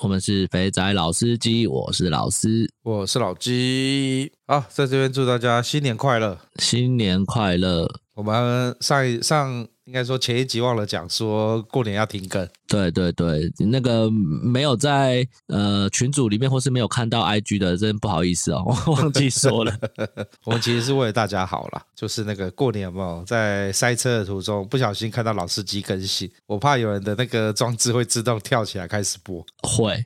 我们是肥仔老司机，我是老司，我是老鸡。好，在这边祝大家新年快乐，新年快乐。我们上一上。应该说前一集忘了讲，说过年要停更。对对对，那个没有在呃群组里面，或是没有看到 IG 的，真不好意思哦，我 忘记说了。我们其实是为了大家好啦，就是那个过年有没有在塞车的途中不小心看到老司机更新，我怕有人的那个装置会自动跳起来开始播，会，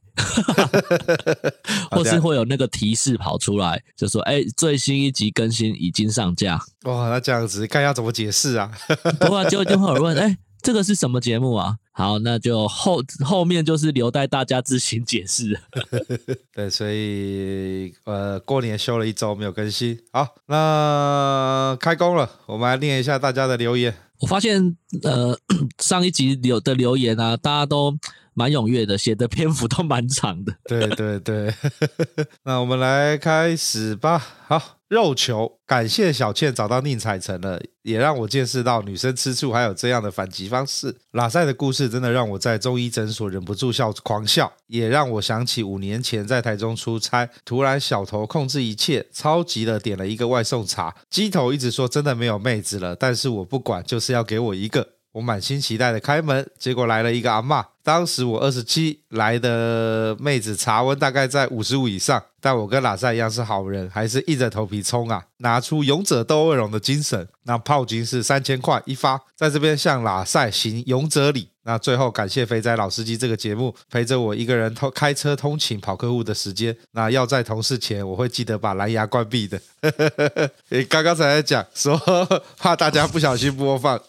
或是会有那个提示跑出来，就说哎，最新一集更新已经上架。哇，那这样子看要怎么解释啊？不过就。就会有人问，哎，这个是什么节目啊？好，那就后后面就是留待大家自行解释。对，所以呃，过年休了一周没有更新。好，那开工了，我们来念一下大家的留言。我发现呃，上一集留的留言啊，大家都蛮踊跃的，写的篇幅都蛮长的。对对对，那我们来开始吧。好。肉球，感谢小倩找到宁采臣了，也让我见识到女生吃醋还有这样的反击方式。拉塞的故事真的让我在中医诊所忍不住笑狂笑，也让我想起五年前在台中出差，突然小头控制一切，超级的点了一个外送茶，鸡头一直说真的没有妹子了，但是我不管，就是要给我一个。我满心期待的开门，结果来了一个阿嬷。当时我二十七，来的妹子茶温大概在五十五以上，但我跟拉塞一样是好人，还是硬着头皮冲啊，拿出勇者斗恶龙的精神。那炮金是三千块一发，在这边向拉塞行勇者礼。那最后感谢肥仔老司机这个节目，陪着我一个人通开车通勤跑客户的时间。那要在同事前，我会记得把蓝牙关闭的。诶，刚刚才在讲说，怕大家不小心播放。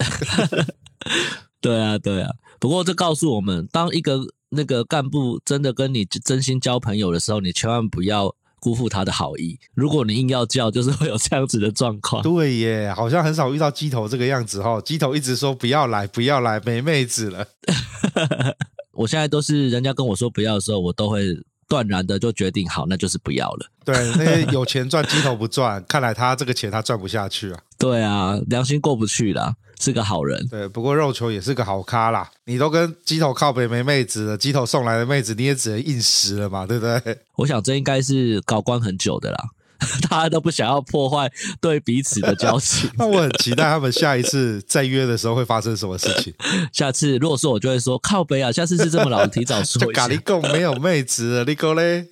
对啊，对啊。不过这告诉我们，当一个那个干部真的跟你真心交朋友的时候，你千万不要辜负他的好意。如果你硬要叫，就是会有这样子的状况。对耶，好像很少遇到鸡头这个样子哈。鸡头一直说不要来，不要来，没妹子了。我现在都是人家跟我说不要的时候，我都会断然的就决定好，那就是不要了。对，那些有钱赚鸡头不赚，看来他这个钱他赚不下去啊。对啊，良心过不去了。是个好人，对，不过肉球也是个好咖啦。你都跟鸡头靠北没妹子了，鸡头送来的妹子你也只能硬食了嘛，对不对？我想这应该是搞关很久的啦，大家都不想要破坏对彼此的交情。那我很期待他们下一次再约的时候会发生什么事情。下次如果说我就会说靠北啊，下次是这么老，提早说一下。咖喱贡没有妹子了，你讲嘞？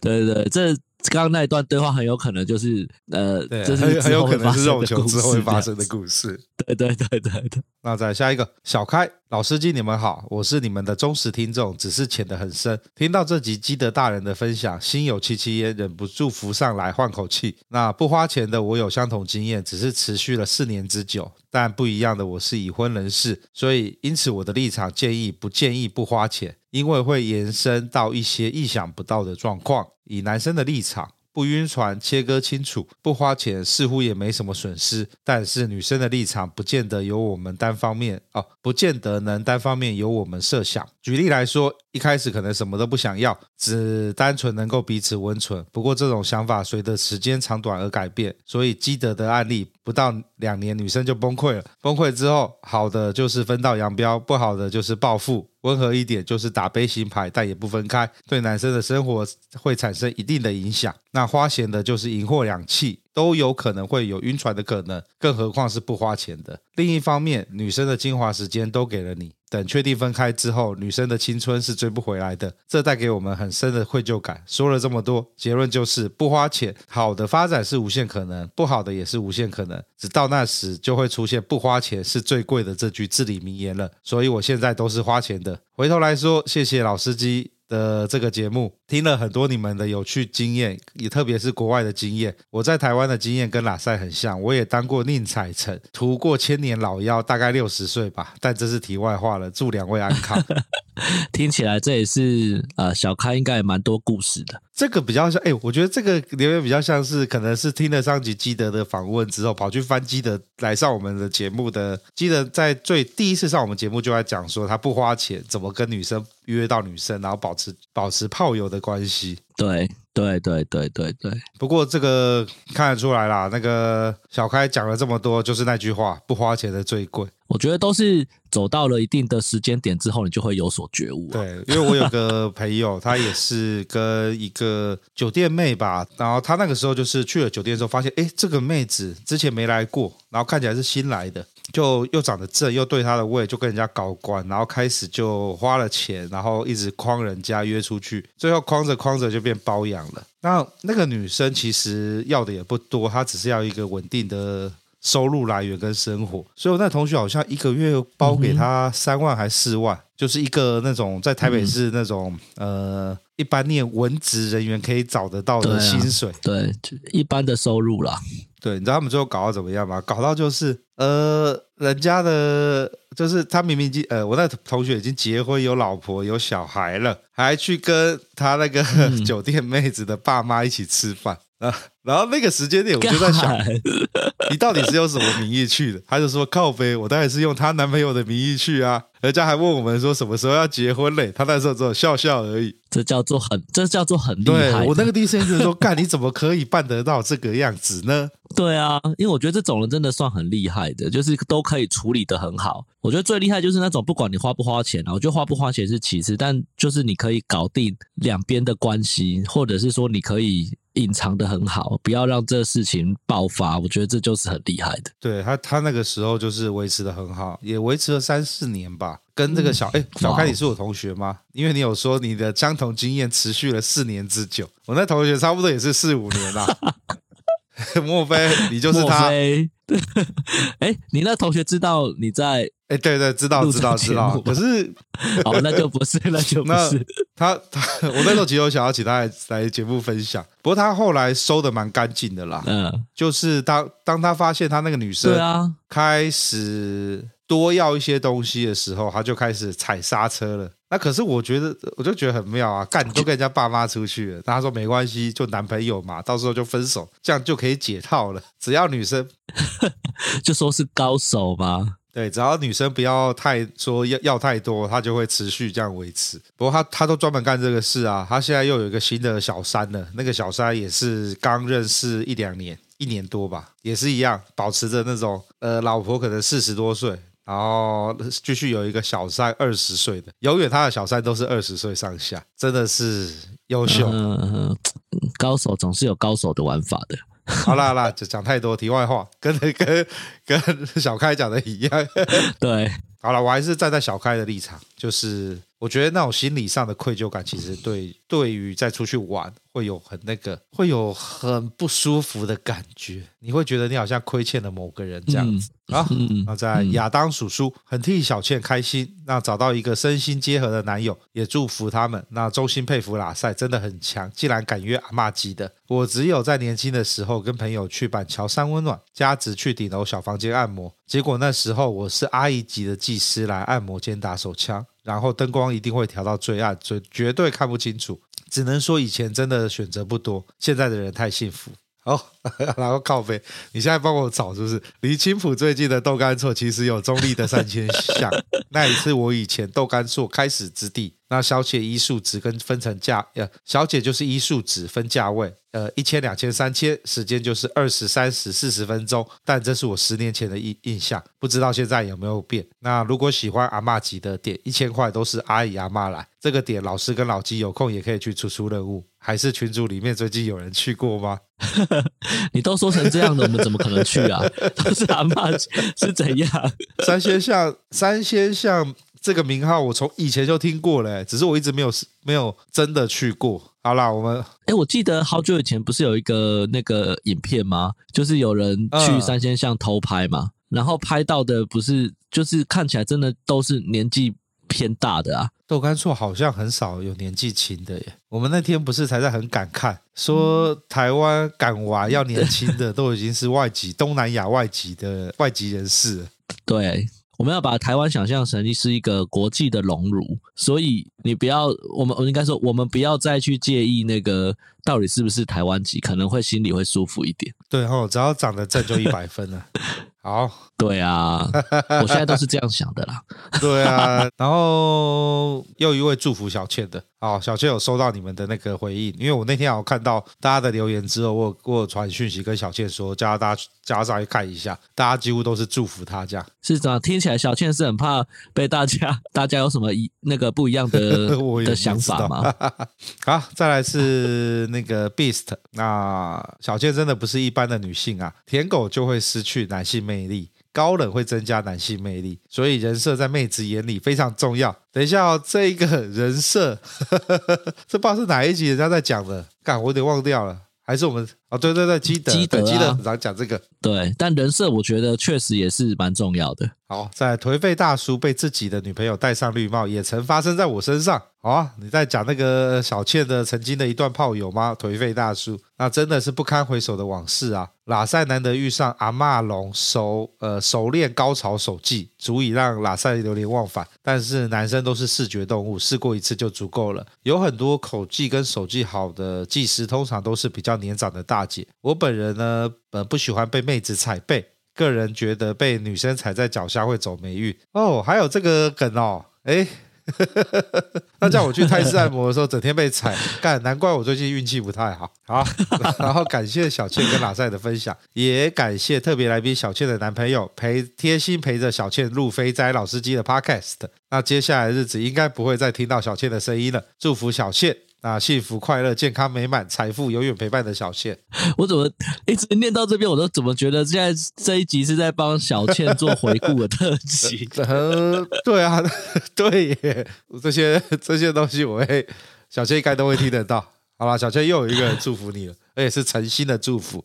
对对对，这。刚刚那一段对话很有可能就是呃，对，就是很很有可能是肉球之后会发生的故事。对对对对对。那再下一个，小开老司机，你们好，我是你们的忠实听众，只是潜得很深。听到这集基德大人的分享，心有戚戚焉，忍不住浮上来换口气。那不花钱的我有相同经验，只是持续了四年之久。但不一样的，我是已婚人士，所以因此我的立场建议不建议不花钱，因为会延伸到一些意想不到的状况。以男生的立场，不晕船，切割清楚，不花钱似乎也没什么损失。但是女生的立场，不见得由我们单方面哦，不见得能单方面由我们设想。举例来说，一开始可能什么都不想要，只单纯能够彼此温存。不过这种想法随着时间长短而改变，所以积德的案例不到两年，女生就崩溃了。崩溃之后，好的就是分道扬镳，不好的就是暴富。温和一点就是打悲情牌，但也不分开，对男生的生活会产生一定的影响。那花钱的就是银货两訖，都有可能会有晕船的可能，更何况是不花钱的。另一方面，女生的精华时间都给了你。等确定分开之后，女生的青春是追不回来的，这带给我们很深的愧疚感。说了这么多，结论就是不花钱，好的发展是无限可能，不好的也是无限可能。直到那时，就会出现“不花钱是最贵的”这句至理名言了。所以我现在都是花钱的。回头来说，谢谢老司机。的这个节目听了很多你们的有趣经验，也特别是国外的经验。我在台湾的经验跟拉塞很像，我也当过宁采臣，涂过千年老妖，大概六十岁吧。但这是题外话了。祝两位安康。听起来这也是呃，小开应该也蛮多故事的。这个比较像，哎，我觉得这个留言比较像是，可能是听了上集基德的访问之后，跑去翻基德来上我们的节目的。基德在最第一次上我们节目就在讲说，他不花钱怎么跟女生约到女生，然后保持保持炮友的关系。对对对对对对。不过这个看得出来啦，那个小开讲了这么多，就是那句话，不花钱的最贵。我觉得都是走到了一定的时间点之后，你就会有所觉悟啊。对，因为我有个朋友，他也是跟一个酒店妹吧，然后他那个时候就是去了酒店之后，发现哎，这个妹子之前没来过，然后看起来是新来的，就又长得正，又对她的胃，就跟人家搞关，然后开始就花了钱，然后一直诓人家约出去，最后诓着诓着就变包养了。那那个女生其实要的也不多，她只是要一个稳定的。收入来源跟生活，所以我那同学好像一个月包给他三万还四万，嗯、就是一个那种在台北市那种、嗯、呃一般念文职人员可以找得到的薪水，对、啊，对，一般的收入啦。对，你知道他们最后搞到怎么样吗？搞到就是呃，人家的，就是他明明已经呃，我那同学已经结婚有老婆有小孩了，还去跟他那个、嗯、酒店妹子的爸妈一起吃饭。啊，然后那个时间点，我就在想，你到底是用什么名义去的？他就说靠呗，我当然是用她男朋友的名义去啊。人家还问我们说什么时候要结婚嘞？他那时候只有笑笑而已。这叫做很，这叫做很厉害。对，我那个第一时间觉得说，干，你怎么可以办得到这个样子呢？对啊，因为我觉得这种人真的算很厉害的，就是都可以处理的很好。我觉得最厉害就是那种不管你花不花钱啊，我觉得花不花钱是其次，但就是你可以搞定两边的关系，或者是说你可以。隐藏的很好，不要让这事情爆发。我觉得这就是很厉害的。对他，他那个时候就是维持的很好，也维持了三四年吧。跟这个小哎、嗯，小开，你是我同学吗？因为你有说你的相同经验持续了四年之久。我那同学差不多也是四五年啦。莫非你就是他？哎，你那同学知道你在？哎，对对，知道知道知道。可是，哦，那就不是，那就不是。他他，我那时候其实有想要请他来来节目分享，不过他后来收的蛮干净的啦。嗯，就是当当他发现他那个女生对啊开始多要一些东西的时候，他就开始踩刹车了。那可是我觉得，我就觉得很妙啊！干，你都跟人家爸妈出去了，那他说没关系，就男朋友嘛，到时候就分手，这样就可以解套了。只要女生 就说是高手嘛，对，只要女生不要太说要要太多，他就会持续这样维持。不过他他都专门干这个事啊，他现在又有一个新的小三了，那个小三也是刚认识一两年，一年多吧，也是一样，保持着那种呃，老婆可能四十多岁。然后继续有一个小三二十岁的，永远他的小三都是二十岁上下，真的是优秀。嗯，高手总是有高手的玩法的。好啦好啦，就讲太多题外话，跟跟跟小开讲的一样。对，好了，我还是站在小开的立场，就是我觉得那种心理上的愧疚感，其实对对于再出去玩会有很那个，会有很不舒服的感觉，你会觉得你好像亏欠了某个人这样子。嗯好，那在亚当叔叔很替小倩开心，那找到一个身心结合的男友，也祝福他们。那衷心佩服拉塞，真的很强，竟然敢约阿妈级的。我只有在年轻的时候跟朋友去板桥山温暖，加值去顶楼小房间按摩，结果那时候我是阿姨级的技师来按摩兼打手枪，然后灯光一定会调到最暗，最绝对看不清楚。只能说以前真的选择不多，现在的人太幸福。哦，然后靠背，你现在帮我找是不是？离青浦最近的豆干厝其实有中立的三千巷，那也是我以前豆干厝开始之地。那小姐一数值跟分成价，呃，小姐就是一数值分价位，呃，一千、两千、三千，时间就是二十、三十、四十分钟。但这是我十年前的印印象，不知道现在有没有变。那如果喜欢阿嬷级的点，一千块都是阿姨阿嬷来。这个点老师跟老鸡有空也可以去出出任务。还是群组里面最近有人去过吗？你都说成这样的，我们怎么可能去啊？都是阿嬷是怎样？三仙巷，三仙巷。这个名号我从以前就听过嘞，只是我一直没有没有真的去过。好啦，我们哎，我记得好久以前不是有一个那个影片吗？就是有人去三仙巷偷拍嘛，嗯、然后拍到的不是，就是看起来真的都是年纪偏大的啊。豆干厝好像很少有年纪轻的耶。我们那天不是才在很感慨，说台湾敢玩要年轻的都已经是外籍东南亚外籍的外籍人士了。对。我们要把台湾想象成是一个国际的荣辱，所以你不要，我们我应该说，我们不要再去介意那个到底是不是台湾籍，可能会心里会舒服一点。对哦，只要长得正就一百分了。好，对啊，我现在都是这样想的啦。对啊，然后又一位祝福小倩的，哦，小倩有收到你们的那个回应，因为我那天有看到大家的留言之后，我有我有传讯息跟小倩说，叫大家叫她上去看一下，大家几乎都是祝福她这样。是这样，听起来小倩是很怕被大家 大家有什么一那个不一样的 的想法吗？好，再来是那个 Beast，那小倩真的不是一般的女性啊，舔狗就会失去男性魅魅力。高冷会增加男性魅力，所以人设在妹子眼里非常重要。等一下哦，这一个人设，这不知道是哪一集人家在讲的，干我有点忘掉了。还是我们哦，对对对，基德，基德，基德很常讲这个。对，但人设我觉得确实也是蛮重要的。好，在颓废大叔被自己的女朋友戴上绿帽，也曾发生在我身上。好啊，你在讲那个小倩的曾经的一段炮友吗？颓废大叔，那真的是不堪回首的往事啊！拉塞难得遇上阿嬷龙熟呃熟练高潮手技，足以让拉塞流连忘返。但是男生都是视觉动物，试过一次就足够了。有很多口技跟手技好的技师，通常都是比较年长的大我本人呢，呃，不喜欢被妹子踩背。个人觉得被女生踩在脚下会走霉运哦，还有这个梗哦，哎，那叫我去泰式按摩的时候，整天被踩，干，难怪我最近运气不太好。好，然后感谢小倩跟拉塞的分享，也感谢特别来宾小倩的男朋友陪贴心陪着小倩录肥仔老司机的 Podcast。那接下来的日子应该不会再听到小倩的声音了，祝福小倩。啊，幸福、快乐、健康、美满、财富永远陪伴的小倩。我怎么一直念到这边，我都怎么觉得现在这一集是在帮小倩做回顾的特辑？呃，对啊，对耶，这些这些东西，我会小倩应该都会听得到。好了，小倩又有一个人祝福你了，而且是诚心的祝福，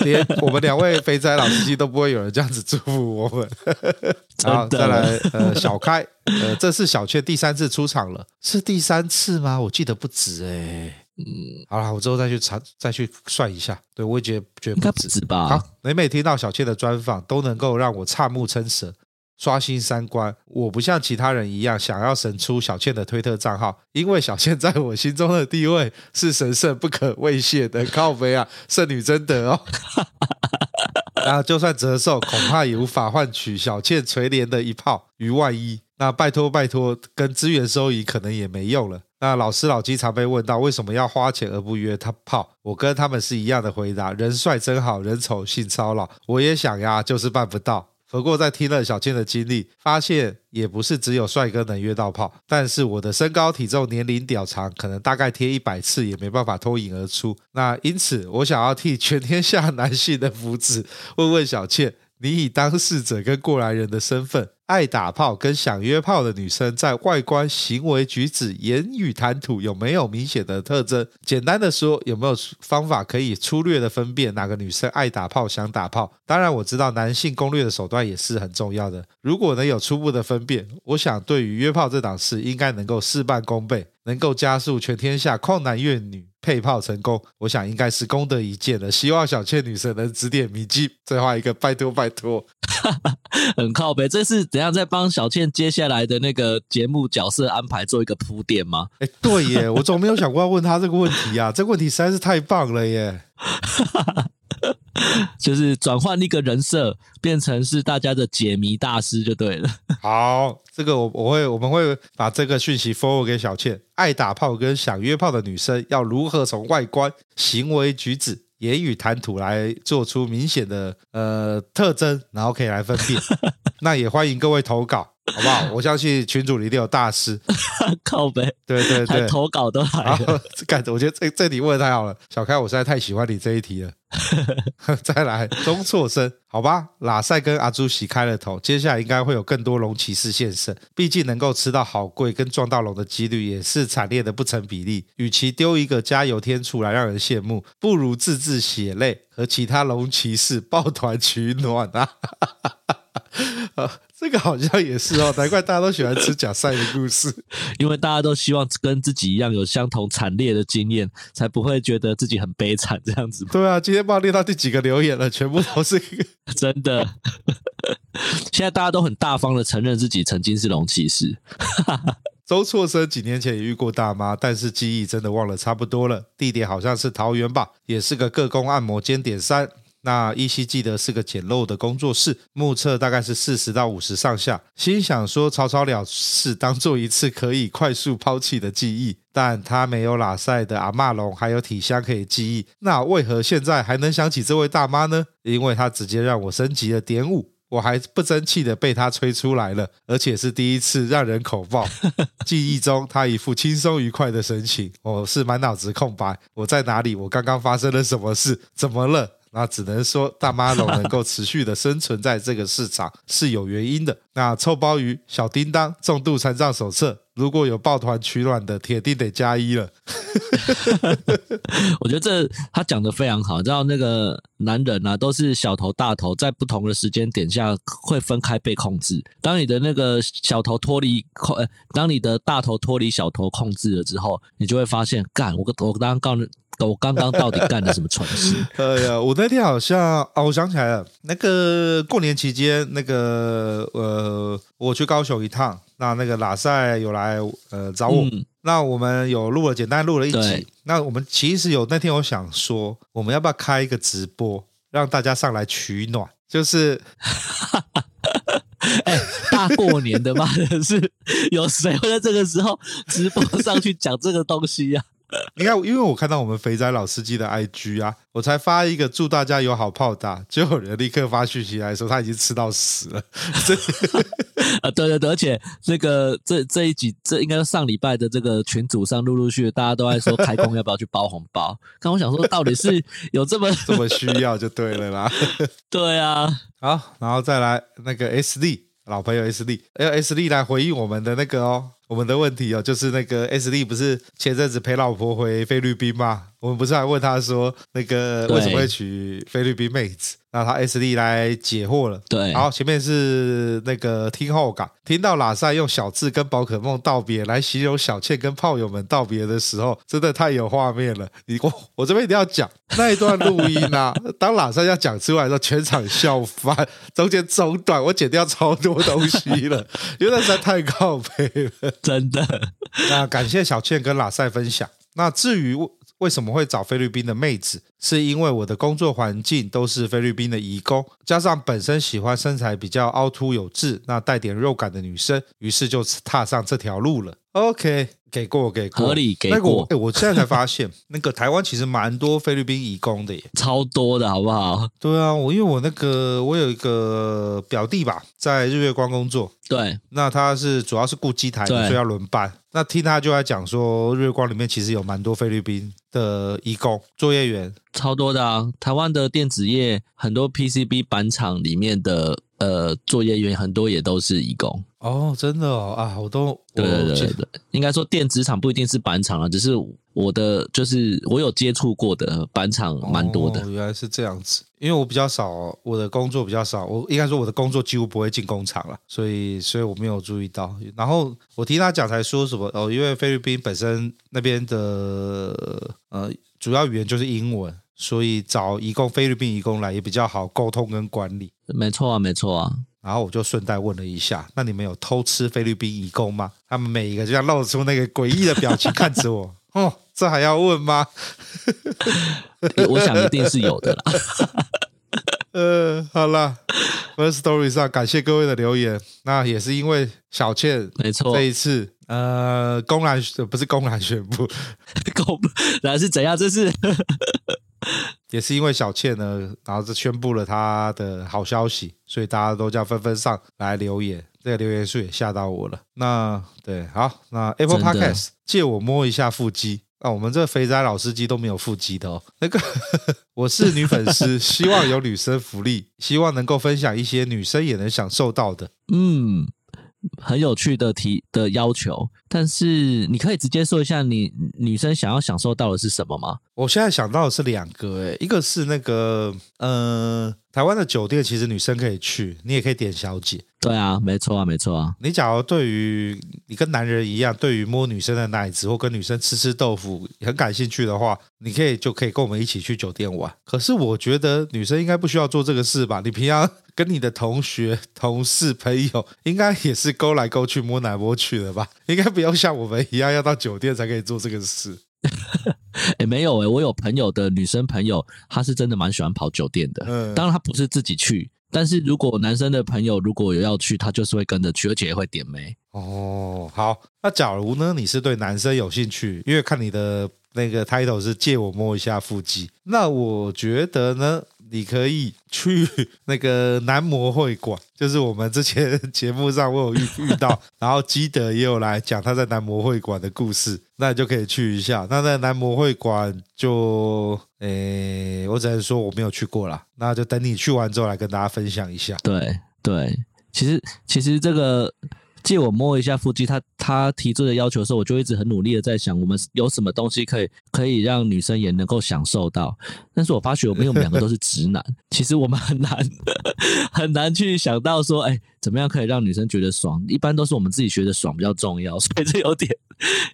连我们两位肥仔老司机都不会有人这样子祝福我们。然后，再来，呃，小开，呃，这是小倩第三次出场了，是第三次吗？我记得不止哎。嗯，好了，我之后再去查，再去算一下。对，我也觉得觉得不止，吧。好，每每听到小倩的专访，都能够让我瞠目称舌。刷新三观，我不像其他人一样想要神出小倩的推特账号，因为小倩在我心中的地位是神圣不可威胁的。靠北啊，圣女贞德哦。然后就算折寿，恐怕也无法换取小倩垂怜的一炮于万一。那拜托拜托，跟资源收益可能也没用了。那老师老鸡常被问到为什么要花钱而不约他炮，我跟他们是一样的回答：人帅真好，人丑性骚扰。我也想呀，就是办不到。不过，在听了小倩的经历，发现也不是只有帅哥能约到炮。但是我的身高、体重、年龄、屌长，可能大概贴一百次也没办法脱颖而出。那因此，我想要替全天下男性的福祉，问问小倩。你以当事者跟过来人的身份，爱打炮跟想约炮的女生，在外观、行为举止、言语谈吐有没有明显的特征？简单的说，有没有方法可以粗略的分辨哪个女生爱打炮、想打炮？当然，我知道男性攻略的手段也是很重要的。如果能有初步的分辨，我想对于约炮这档事，应该能够事半功倍，能够加速全天下旷男怨女。配炮成功，我想应该是功德一件了。希望小倩女神能指点迷津。最后一个，拜托拜托，很靠北。这是怎样在帮小倩接下来的那个节目角色安排做一个铺垫吗？哎，对耶，我怎么没有想过要问他这个问题啊？这个问题实在是太棒了耶！就是转换一个人设，变成是大家的解谜大师就对了。好，这个我我会我们会把这个讯息 forward 给小倩。爱打炮跟想约炮的女生要如何从外观、行为举止、言语谈吐来做出明显的呃特征，然后可以来分辨。那也欢迎各位投稿。好不好？我相信群主里一定有大师。靠北，对对对，投稿都来了。干，我觉得这这题问的太好了，小开，我实在太喜欢你这一题了。再来，中错生，好吧？拉塞跟阿朱喜开了头，接下来应该会有更多龙骑士现身。毕竟能够吃到好贵跟撞到龙的几率也是惨烈的不成比例。与其丢一个加油添醋来让人羡慕，不如自制血泪和其他龙骑士抱团取暖啊！这个好像也是哦，难怪大家都喜欢吃假赛的故事，因为大家都希望跟自己一样有相同惨烈的经验，才不会觉得自己很悲惨这样子。对啊，今天不知道念到第几个留言了，全部都是 真的。现在大家都很大方的承认自己曾经是龙骑士。周错生几年前也遇过大妈，但是记忆真的忘了差不多了。地点好像是桃园吧，也是个各工按摩间点三。那依稀记得是个简陋的工作室，目测大概是四十到五十上下。心想说草草了事，当做一次可以快速抛弃的记忆。但他没有拉塞的阿玛龙，还有体香可以记忆。那为何现在还能想起这位大妈呢？因为他直接让我升级了点五。我还不争气的被他吹出来了，而且是第一次让人口爆。记忆中他一副轻松愉快的神情，我是满脑子空白。我在哪里？我刚刚发生了什么事？怎么了？那只能说大妈龙能够持续的生存在这个市场是有原因的。那臭鲍鱼、小叮当、重度残障手册，如果有抱团取暖的，铁定得加一了。我觉得这他讲的非常好，知道那个男人啊，都是小头大头，在不同的时间点下会分开被控制。当你的那个小头脱离控，呃，当你的大头脱离小头控制了之后，你就会发现，干，我我刚刚告诉。我刚刚到底干了什么蠢事？哎呀，我那天好像哦，我想起来了，那个过年期间，那个呃，我去高雄一趟，那那个拉塞有来呃找我，嗯、那我们有录了，简单录了一集。那我们其实有那天我想说，我们要不要开一个直播，让大家上来取暖？就是，哎，大过年的嘛，是有谁会在这个时候直播上去讲这个东西呀、啊？你看，因为我看到我们肥仔老司机的 IG 啊，我才发一个祝大家有好炮打，就有人立刻发讯息来说他已经吃到屎了。啊，对对对，而且这个这这一集，这应该是上礼拜的这个群组上，陆陆续续大家都在说开工要不要去包红包。刚我想说，到底是有这么这么需要就对了啦。对啊，好，然后再来那个 SD 老朋友 SD，要 SD 来回应我们的那个哦。我们的问题哦，就是那个 S D 不是前阵子陪老婆回菲律宾吗？我们不是还问他说，那个为什么会娶菲律宾妹子？那他 S D 来解惑了。对，好，前面是那个听后感，听到拉塞用小智跟宝可梦道别来形容小倩跟炮友们道别的时候，真的太有画面了。你我我这边一定要讲那一段录音啊，当拉塞要讲出来的时候，全场笑翻，中间中断，我剪掉超多东西了，因为那实在太靠北了，真的。那感谢小倩跟拉塞分享。那至于。为什么会找菲律宾的妹子？是因为我的工作环境都是菲律宾的移工，加上本身喜欢身材比较凹凸有致、那带点肉感的女生，于是就踏上这条路了。OK，给过给过，合理给过。那个我，欸，我现在才发现，那个台湾其实蛮多菲律宾移工的耶，超多的好不好？对啊，我因为我那个我有一个表弟吧，在日月光工作，对，那他是主要是顾机台所以要轮班。那听他就在讲说，日月光里面其实有蛮多菲律宾的移工作业员。超多的啊！台湾的电子业很多 PCB 板厂里面的呃作业员很多也都是义工哦，真的哦啊，我都对对对对，应该说电子厂不一定是板厂啊，只是我的就是我有接触过的板厂蛮多的。哦，原来是这样子，因为我比较少，我的工作比较少，我应该说我的工作几乎不会进工厂了，所以所以我没有注意到。然后我听他讲才说什么哦，因为菲律宾本身那边的呃主要语言就是英文。所以找移工菲律宾移工来也比较好沟通跟管理。没错啊，没错啊。然后我就顺带问了一下，那你们有偷吃菲律宾移工吗？他们每一个就像露出那个诡异的表情看着我。哦，这还要问吗？我想一定是有的啦。呃，好啦，Firstory 上感谢各位的留言。那也是因为小倩，没错，这一次呃公然不是公然宣布，公然是怎样？这是。也是因为小倩呢，然后就宣布了她的好消息，所以大家都叫纷纷上来留言，这个留言数也吓到我了。那对，好，那 Apple Podcast 借我摸一下腹肌啊，我们这肥仔老司机都没有腹肌的哦。那个 我是女粉丝，希望有女生福利，希望能够分享一些女生也能享受到的。嗯。很有趣的提的要求，但是你可以直接说一下你女生想要享受到的是什么吗？我现在想到的是两个，哎，一个是那个，呃，台湾的酒店其实女生可以去，你也可以点小姐。对啊，没错啊，没错啊。你假如对于你跟男人一样，对于摸女生的奶子或跟女生吃吃豆腐很感兴趣的话，你可以就可以跟我们一起去酒店玩。可是我觉得女生应该不需要做这个事吧？你平常 跟你的同学、同事、朋友，应该也是勾来勾去、摸来摸去的吧？应该不要像我们一样要到酒店才可以做这个事。哎、欸，没有哎、欸，我有朋友的女生朋友，她是真的蛮喜欢跑酒店的。嗯，当然她不是自己去。但是如果男生的朋友如果有要去，她就是会跟着去，而且也会点眉。哦，好，那假如呢？你是对男生有兴趣，因为看你的那个 title 是借我摸一下腹肌，那我觉得呢？你可以去 那个男模会馆，就是我们之前节目上我有遇遇到，然后基德也有来讲他在男模会馆的故事，那你就可以去一下。那在男模会馆就，诶，我只能说我没有去过啦，那就等你去完之后来跟大家分享一下。对对，其实其实这个。借我摸一下腹肌，他他提出的要求的时候，我就一直很努力的在想，我们有什么东西可以可以让女生也能够享受到。但是我发觉我们我们两个都是直男，其实我们很难 很难去想到说，哎，怎么样可以让女生觉得爽？一般都是我们自己觉得爽比较重要，所以这有点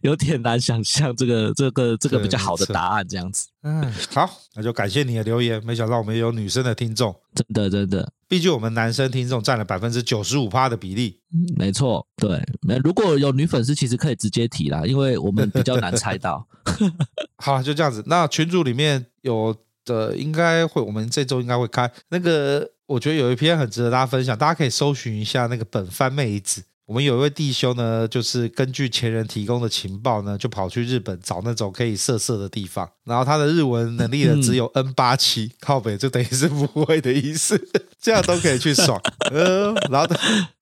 有点难想象这个这个这个比较好的答案这样子。嗯，好，那就感谢你的留言。没想到我们也有女生的听众，真的真的。毕竟我们男生听众占了百分之九十五趴的比例，没错，对。那如果有女粉丝，其实可以直接提啦，因为我们比较难猜到。好，就这样子。那群组里面有呃应该会，我们这周应该会开那个，我觉得有一篇很值得大家分享，大家可以搜寻一下那个本番妹子。我们有一位弟兄呢，就是根据前人提供的情报呢，就跑去日本找那种可以色色的地方。然后他的日文能力呢，只有 N 八七，靠北就等于是不会的意思，这样都可以去爽。呃，然后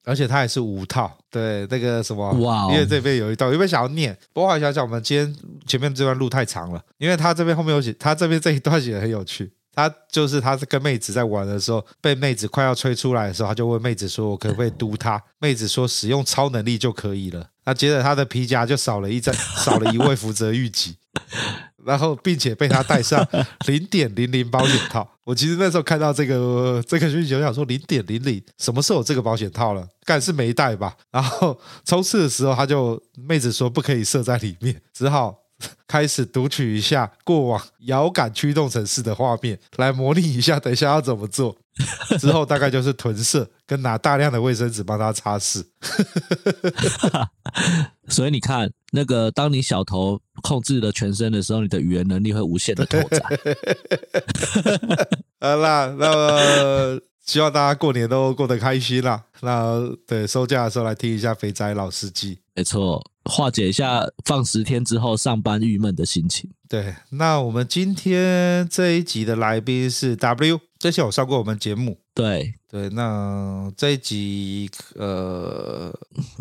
而且他也是五套，对那个什么，哇、哦，因为这边有一段，有没有想要念？不过我想想，我们今天前面这段路太长了，因为他这边后面有写，他这边这一段写的很有趣。他就是他是跟妹子在玩的时候，被妹子快要吹出来的时候，他就问妹子说：“我可不可以嘟她？”妹子说：“使用超能力就可以了。”那接着他的皮夹就少了一张，少了一位福泽谕吉，然后并且被他戴上 零点零零保险套。我其实那时候看到这个这个讯息，我想说零点零零什么时候有这个保险套了？干是没带吧？然后冲刺的时候，他就妹子说不可以射在里面，只好。开始读取一下过往遥感驱动城市的画面，来模拟一下，等一下要怎么做。之后大概就是囤色，跟拿大量的卫生纸帮他擦拭。所以你看，那个当你小头控制了全身的时候，你的语言能力会无限的拓展。好啦，那么希望大家过年都过得开心啦。那对收假的时候来听一下肥宅老司机，没错。化解一下放十天之后上班郁闷的心情。对，那我们今天这一集的来宾是 W，之前有上过我们节目。对对，那这一集呃，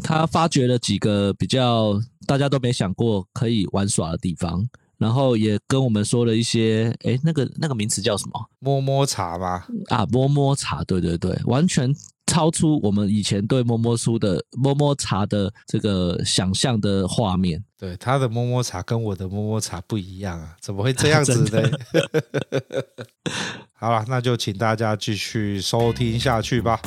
他发掘了几个比较大家都没想过可以玩耍的地方，然后也跟我们说了一些，诶，那个那个名词叫什么？摸摸茶吗？啊，摸摸茶，对对对，完全。超出我们以前对摸摸书的摸摸茶的这个想象的画面。对，他的摸摸茶跟我的摸摸茶不一样啊，怎么会这样子呢？好了，那就请大家继续收听下去吧。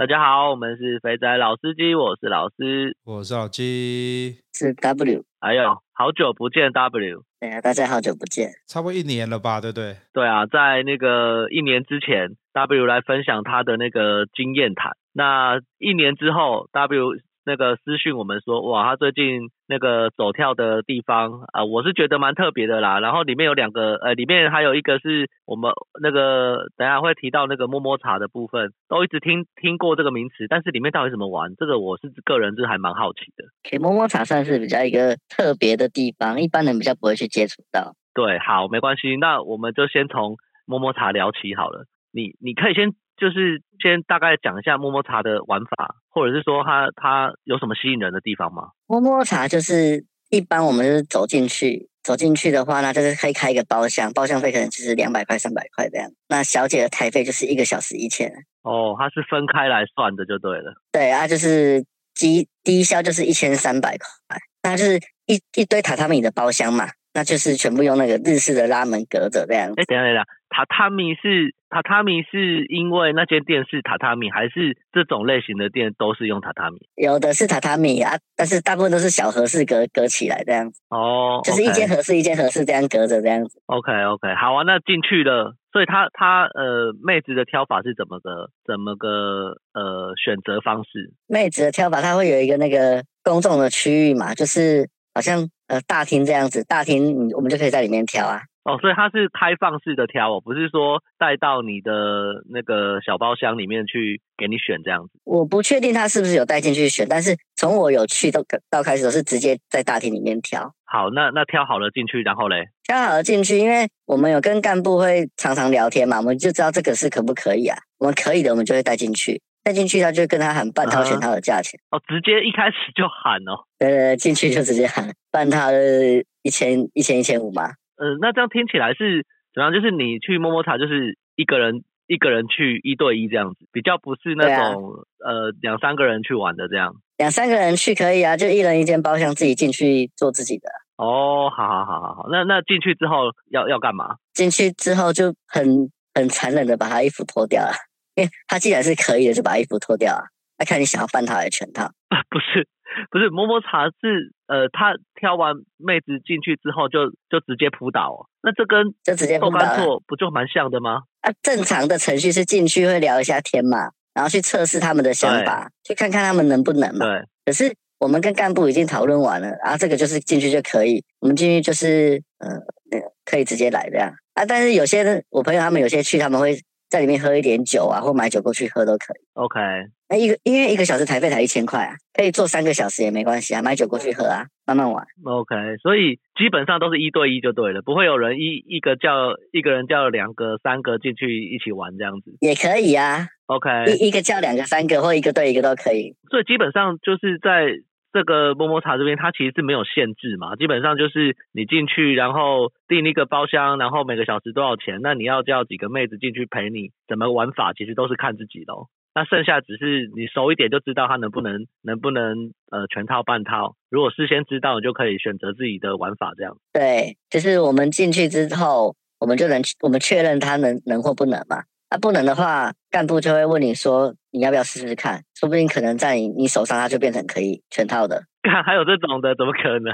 大家好，我们是肥仔老司机，我是老师，我是老鸡，是 W，哎呦好久不见 W，哎呀，大家好久不见，差不多一年了吧，对不对？对啊，在那个一年之前，W 来分享他的那个经验谈，那一年之后，W。那个私讯我们说，哇，他最近那个走跳的地方啊，我是觉得蛮特别的啦。然后里面有两个，呃，里面还有一个是我们那个等下会提到那个摸摸茶的部分，都一直听听过这个名词，但是里面到底怎么玩，这个我是个人是还蛮好奇的。Okay, 摸摸茶算是比较一个特别的地方，一般人比较不会去接触到。对，好，没关系，那我们就先从摸摸茶聊起好了。你你可以先。就是先大概讲一下摸摸茶的玩法，或者是说它它有什么吸引人的地方吗？摸摸茶就是一般我们是走进去，走进去的话呢，就是可以开一个包厢，包厢费可能就是两百块、三百块这样。那小姐的台费就是一个小时一千。哦，它是分开来算的就对了。对啊，就是低低消就是一千三百块，那就是一一堆榻榻米的包厢嘛。那就是全部用那个日式的拉门隔着这样。哎，等一下等一下，榻榻米是榻榻米是因为那间店是榻榻米，还是这种类型的店都是用榻榻米？有的是榻榻米啊，但是大部分都是小和室隔隔起来这样子。哦，就是一间和室一间和室这样隔着这样子。OK OK，好啊，那进去了，所以他他呃妹子的挑法是怎么个怎么个呃选择方式？妹子的挑法，它会有一个那个公众的区域嘛，就是好像。呃，大厅这样子，大厅我们就可以在里面挑啊。哦，所以它是开放式的挑哦，不是说带到你的那个小包厢里面去给你选这样子。我不确定他是不是有带进去选，但是从我有去到到开始都是直接在大厅里面挑。好，那那挑好了进去，然后嘞？挑好了进去，因为我们有跟干部会常常聊天嘛，我们就知道这个是可不可以啊。我们可以的，我们就会带进去。带进去，他就跟他喊半套全套的价钱。哦，直接一开始就喊哦。呃，进去就直接喊半套的一千一千一千五嘛。呃，那这样听起来是怎样？就是你去摸摸茶，就是一个人一个人去一对一这样子，比较不是那种、啊、呃两三个人去玩的这样。两三个人去可以啊，就一人一间包厢，自己进去做自己的。哦，好好好好好，那那进去之后要要干嘛？进去之后就很很残忍的把他衣服脱掉了。他既然是可以的，就把衣服脱掉啊！那看你想要半套还是全套？啊，不是，不是摸摸茶是呃，他挑完妹子进去之后就就直接扑倒，哦，那这跟就直接扑倒不就蛮像的吗？啊，正常的程序是进去会聊一下天嘛，然后去测试他们的想法，去看看他们能不能嘛。对。可是我们跟干部已经讨论完了，然后这个就是进去就可以，我们进去就是呃，可以直接来这样啊。但是有些人，我朋友他们有些去他们会。在里面喝一点酒啊，或买酒过去喝都可以。OK，那一个因为一个小时台费才一千块啊，可以坐三个小时也没关系啊，买酒过去喝啊，慢慢玩。OK，所以基本上都是一对一就对了，不会有人一一个叫一个人叫两个、三个进去一起玩这样子。也可以啊。OK，一一个叫两个、三个，或一个对一个都可以。所以基本上就是在。这个摸摸茶这边，它其实是没有限制嘛，基本上就是你进去，然后订一个包厢，然后每个小时多少钱，那你要叫几个妹子进去陪你，怎么玩法其实都是看自己的。那剩下只是你熟一点就知道它能不能能不能呃全套半套。如果事先知道，你就可以选择自己的玩法这样。对，就是我们进去之后，我们就能我们确认它能能或不能嘛。那、啊、不能的话，干部就会问你说，你要不要试试看？说不定可能在你你手上，它就变成可以全套的。还有这种的，怎么可能？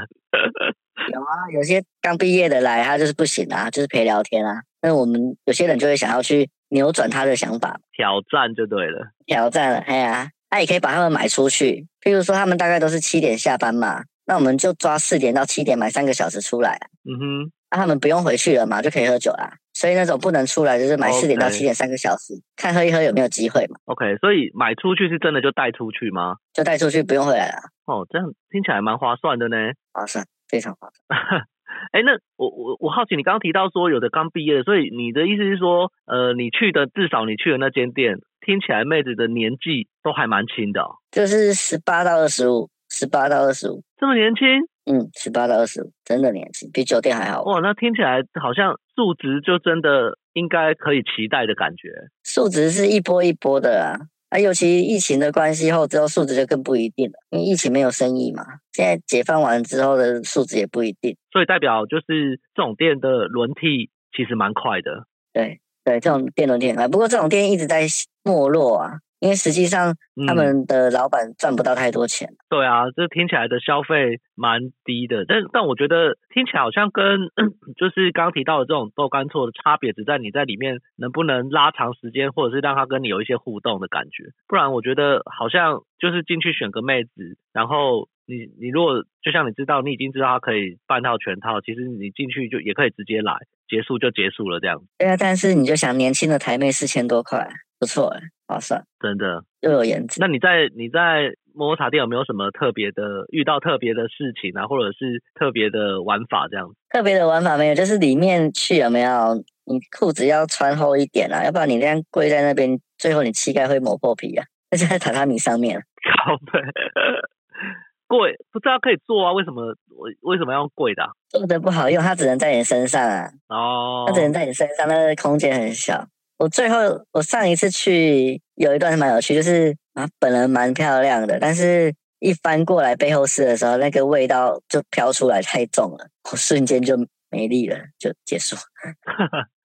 有啊，有些刚毕业的来，他就是不行啊，就是陪聊天啊。那我们有些人就会想要去扭转他的想法，挑战就对了。挑战了，哎呀，那也可以把他们买出去。譬如说，他们大概都是七点下班嘛，那我们就抓四点到七点买三个小时出来。嗯哼。那、啊、他们不用回去了嘛，就可以喝酒啦。所以那种不能出来，就是买四点到七点三个小时，okay. 看喝一喝有没有机会嘛。OK，所以买出去是真的就带出去吗？就带出去，不用回来了。哦，这样听起来蛮划算的呢。划算，非常划算。哎，那我我我好奇，你刚刚提到说有的刚毕业的，所以你的意思是说，呃，你去的至少你去的那间店，听起来妹子的年纪都还蛮轻的、哦，就是十八到二十五，十八到二十五，这么年轻。嗯，十八到二十五，真的年轻，比酒店还好。哇，那听起来好像数值就真的应该可以期待的感觉。数值是一波一波的啊，啊，尤其疫情的关系后之后，数值就更不一定了，因为疫情没有生意嘛。现在解放完之后的数值也不一定。所以代表就是这种店的轮替其实蛮快的。对对，这种店轮替很快，不过这种店一直在没落啊。因为实际上，他们的老板赚不到太多钱。嗯。对啊，这听起来的消费蛮低的，但但我觉得听起来好像跟 就是刚刚提到的这种豆干错的差别，只在你在里面能不能拉长时间，或者是让他跟你有一些互动的感觉。不然我觉得好像就是进去选个妹子，然后你你如果就像你知道，你已经知道他可以半套全套，其实你进去就也可以直接来，结束就结束了这样。对啊，但是你就想年轻的台妹四千多块。不错哎，划算，真的又有颜值。那你在你在摸摸茶店有没有什么特别的遇到特别的事情啊，或者是特别的玩法这样？特别的玩法没有，就是里面去有没有？你裤子要穿厚一点啊，要不然你这样跪在那边，最后你膝盖会磨破皮啊。那就在榻榻米上面。靠背。贵，不知道可以坐啊？为什么我为什么要用贵的、啊？坐的不好用，它只能在你身上啊。哦，它只能在你身上，那个空间很小。我最后我上一次去有一段是蛮有趣，就是啊，本人蛮漂亮的，但是一翻过来背后式的时候，那个味道就飘出来太重了，我瞬间就没力了，就结束。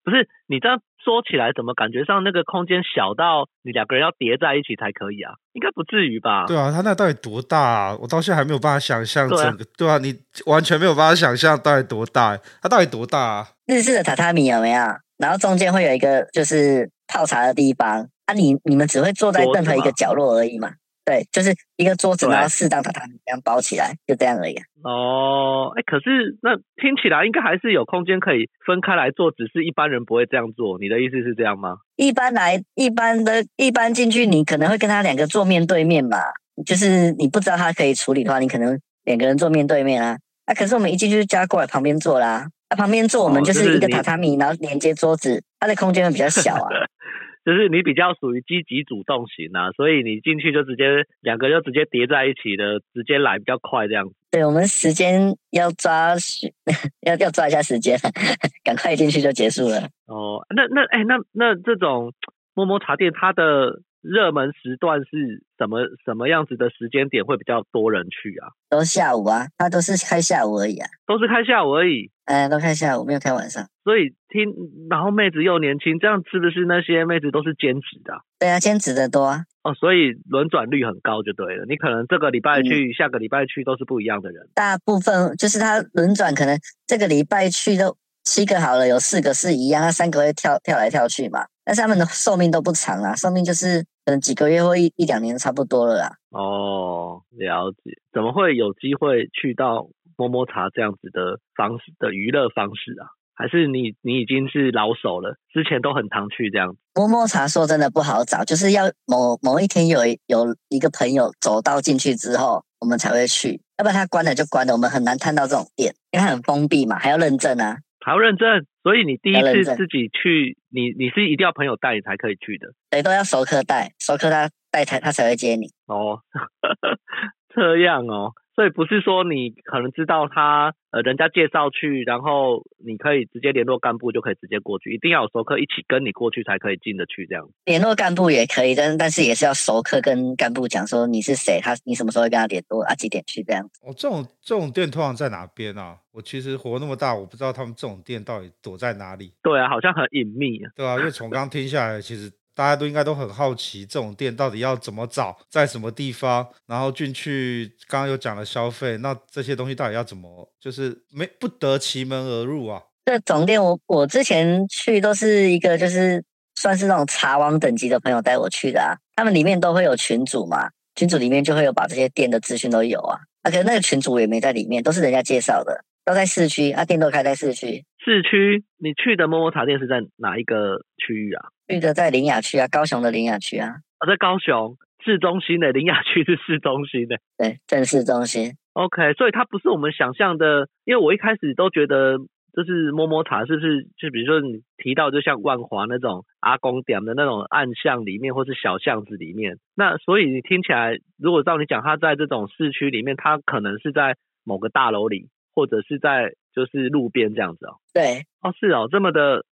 不是你这样说起来，怎么感觉上那个空间小到你两个人要叠在一起才可以啊？应该不至于吧？对啊，他那到底多大啊？我到现在还没有办法想象整个。对啊，对啊，你完全没有办法想象到底多大？它到底多大啊？日式的榻榻米有没有？然后中间会有一个就是泡茶的地方啊你，你你们只会坐在任何一个角落而已嘛？对，就是一个桌子，然后适当榻榻米这样包起来，就这样而已。哦，哎，可是那听起来应该还是有空间可以分开来做，只是一般人不会这样做。你的意思是这样吗？一般来，一般的，一般进去，你可能会跟他两个坐面对面嘛。就是你不知道他可以处理的话，你可能两个人坐面对面啊。啊，可是我们一进去就叫他过来旁边坐啦。啊，旁边坐我们就是一个榻榻米，然后连接桌子，它的空间会比较小啊。就是你比较属于积极主动型啊，所以你进去就直接两个就直接叠在一起的，直接来比较快这样子。对，我们时间要抓，要要抓一下时间，赶快进去就结束了。哦，那那哎，那那，那这种摸摸茶店它的。热门时段是什么什么样子的时间点会比较多人去啊？都下午啊，它都是开下午而已啊，都是开下午而已。嗯，都开下午，没有开晚上。所以听，然后妹子又年轻，这样是不是那些妹子都是兼职的啊？对啊，兼职的多啊。哦，所以轮转率很高就对了。你可能这个礼拜去，嗯，下个礼拜去都是不一样的人。大部分就是他轮转，可能这个礼拜去都七个好了，有四个是一样，他三个会跳跳来跳去嘛。但是他们的寿命都不长啊，寿命就是可能几个月或一一两年差不多了啦。哦，了解。怎么会有机会去到摸摸茶这样子的方式的娱乐方式啊？还是你你已经是老手了，之前都很常去这样子？摸摸茶说真的不好找，就是要某某一天有有一个朋友走到进去之后，我们才会去，要不然他关了就关了，我们很难看到这种店，因为它很封闭嘛，还要认证啊。还要认证，所以你第一次自己去，你你是一定要朋友带你才可以去的。对，都要熟客带，熟客他带他他才会接你。哦，这样哦。所以不是说你可能知道他，呃，人家介绍去，然后你可以直接联络干部就可以直接过去，一定要有熟客一起跟你过去才可以进得去这样。联络干部也可以，但但是也是要熟客跟干部讲说你是谁，他你什么时候会跟他联络啊？几点去这样。哦，这种这种店通常在哪边啊？我其实活那么大，我不知道他们这种店到底躲在哪里。对啊，好像很隐秘啊。对啊，因为从刚听下来，其实。大家都应该都很好奇，这种店到底要怎么找，在什么地方，然后进去。刚刚有讲了消费，那这些东西到底要怎么，就是没不得其门而入啊？这总店我我之前去都是一个，就是算是那种茶王等级的朋友带我去的啊。他们里面都会有群主嘛，群主里面就会有把这些店的资讯都有啊。啊，可是那个群主也没在里面，都是人家介绍的，都在市区啊，店都开在市区。市区，你去的摸摸茶店是在哪一个区域啊？去的在林雅区啊，高雄的林雅区啊。我、哦、在高雄市中心的林雅区是市中心的，对，正市中心。OK，所以它不是我们想象的，因为我一开始都觉得就是摸摸茶，是不是就比如说你提到就像万华那种阿公点的那种暗巷里面，或是小巷子里面。那所以你听起来，如果照你讲，它在这种市区里面，它可能是在某个大楼里，或者是在。就是路边这样子哦，对，哦是哦，这么的，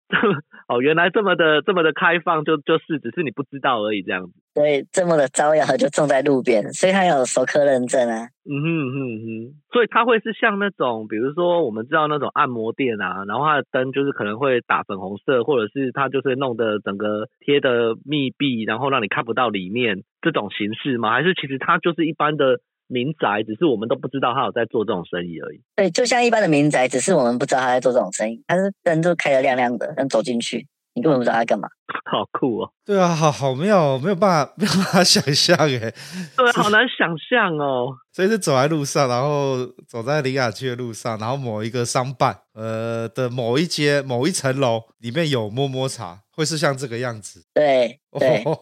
哦原来这么的这么的开放，就就是只是你不知道而已这样子，对，这么的招摇就种在路边，所以它有熟客认证啊，嗯哼哼哼，所以它会是像那种，比如说我们知道那种按摩店啊，然后它的灯就是可能会打粉红色，或者是它就是弄的整个贴的密闭，然后让你看不到里面这种形式吗？还是其实它就是一般的？民宅只是我们都不知道他有在做这种生意而已。对，就像一般的民宅，只是我们不知道他在做这种生意。他是灯都开得亮亮的，但走进去，你根本不知道他干嘛。好酷哦！对啊，好好妙，没有办法，没有办法想象哎。对，好难想象哦。所以是走在路上，然后走在林雅区的路上，然后某一个商办呃的某一街某一层楼里面有摸摸茶，会是像这个样子。对对、哦，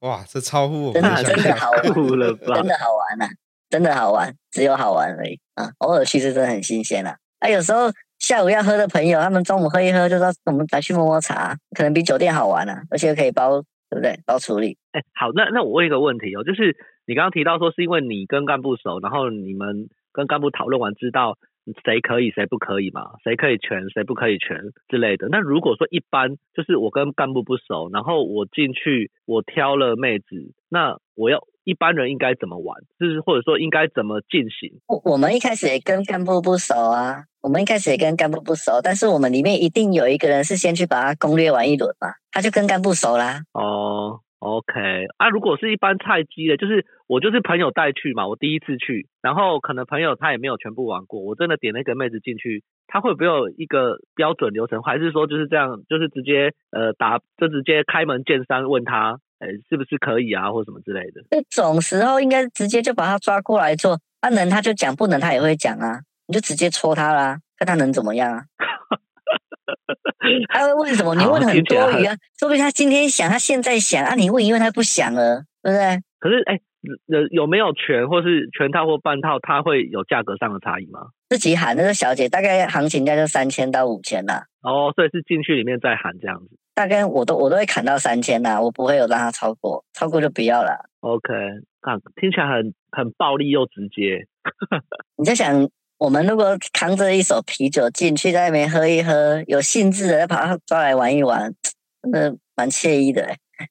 哇，这超乎我们想象，真的好酷了吧？真的好玩啊！真的好玩，只有好玩而已啊！偶尔去是真的很新鲜啦。啊，有时候下午要喝的朋友，他们中午喝一喝，就说我们来去摸摸茶，可能比酒店好玩啊，而且可以包对不对？包处理。哎，好，那那我问一个问题哦，就是你刚刚提到说是因为你跟干部熟，然后你们跟干部讨论完，知道谁可以谁不可以嘛？谁可以全，谁不可以全之类的。那如果说一般就是我跟干部不熟，然后我进去我挑了妹子，那我要。一般人应该怎么玩？就是或者说应该怎么进行？我我们一开始也跟干部不熟啊，我们一开始也跟干部不熟，但是我们里面一定有一个人是先去把他攻略完一轮嘛，他就跟干部熟啦。哦，OK 啊，如果是一般菜鸡的，就是我就是朋友带去嘛，我第一次去，然后可能朋友他也没有全部玩过，我真的点那个妹子进去，他会不会有一个标准流程，还是说就是这样，就是直接呃打就直接开门见山问他？哎，是不是可以啊，或什么之类的？这种时候应该直接就把他抓过来做，他能他就讲，不能他也会讲啊，你就直接戳他啦，看他能怎么样啊？他会问什么？你问很多余啊，说不定他今天想，他现在想啊，你问，因为他不想了，对不对？可是哎，有有没有全或是全套或半套，它会有价格上的差异吗？自己喊那个小姐，大概行情价就三千到五千啦。哦，所以是进去里面再喊这样子。大概我都我都会砍到三千呐，我不会有让他超过，超过就不要了。OK，看听起来很很暴力又直接。你在想，我们如果扛着一手啤酒进去，在那边喝一喝，有兴致的再把他抓来玩一玩，真的蛮惬意的。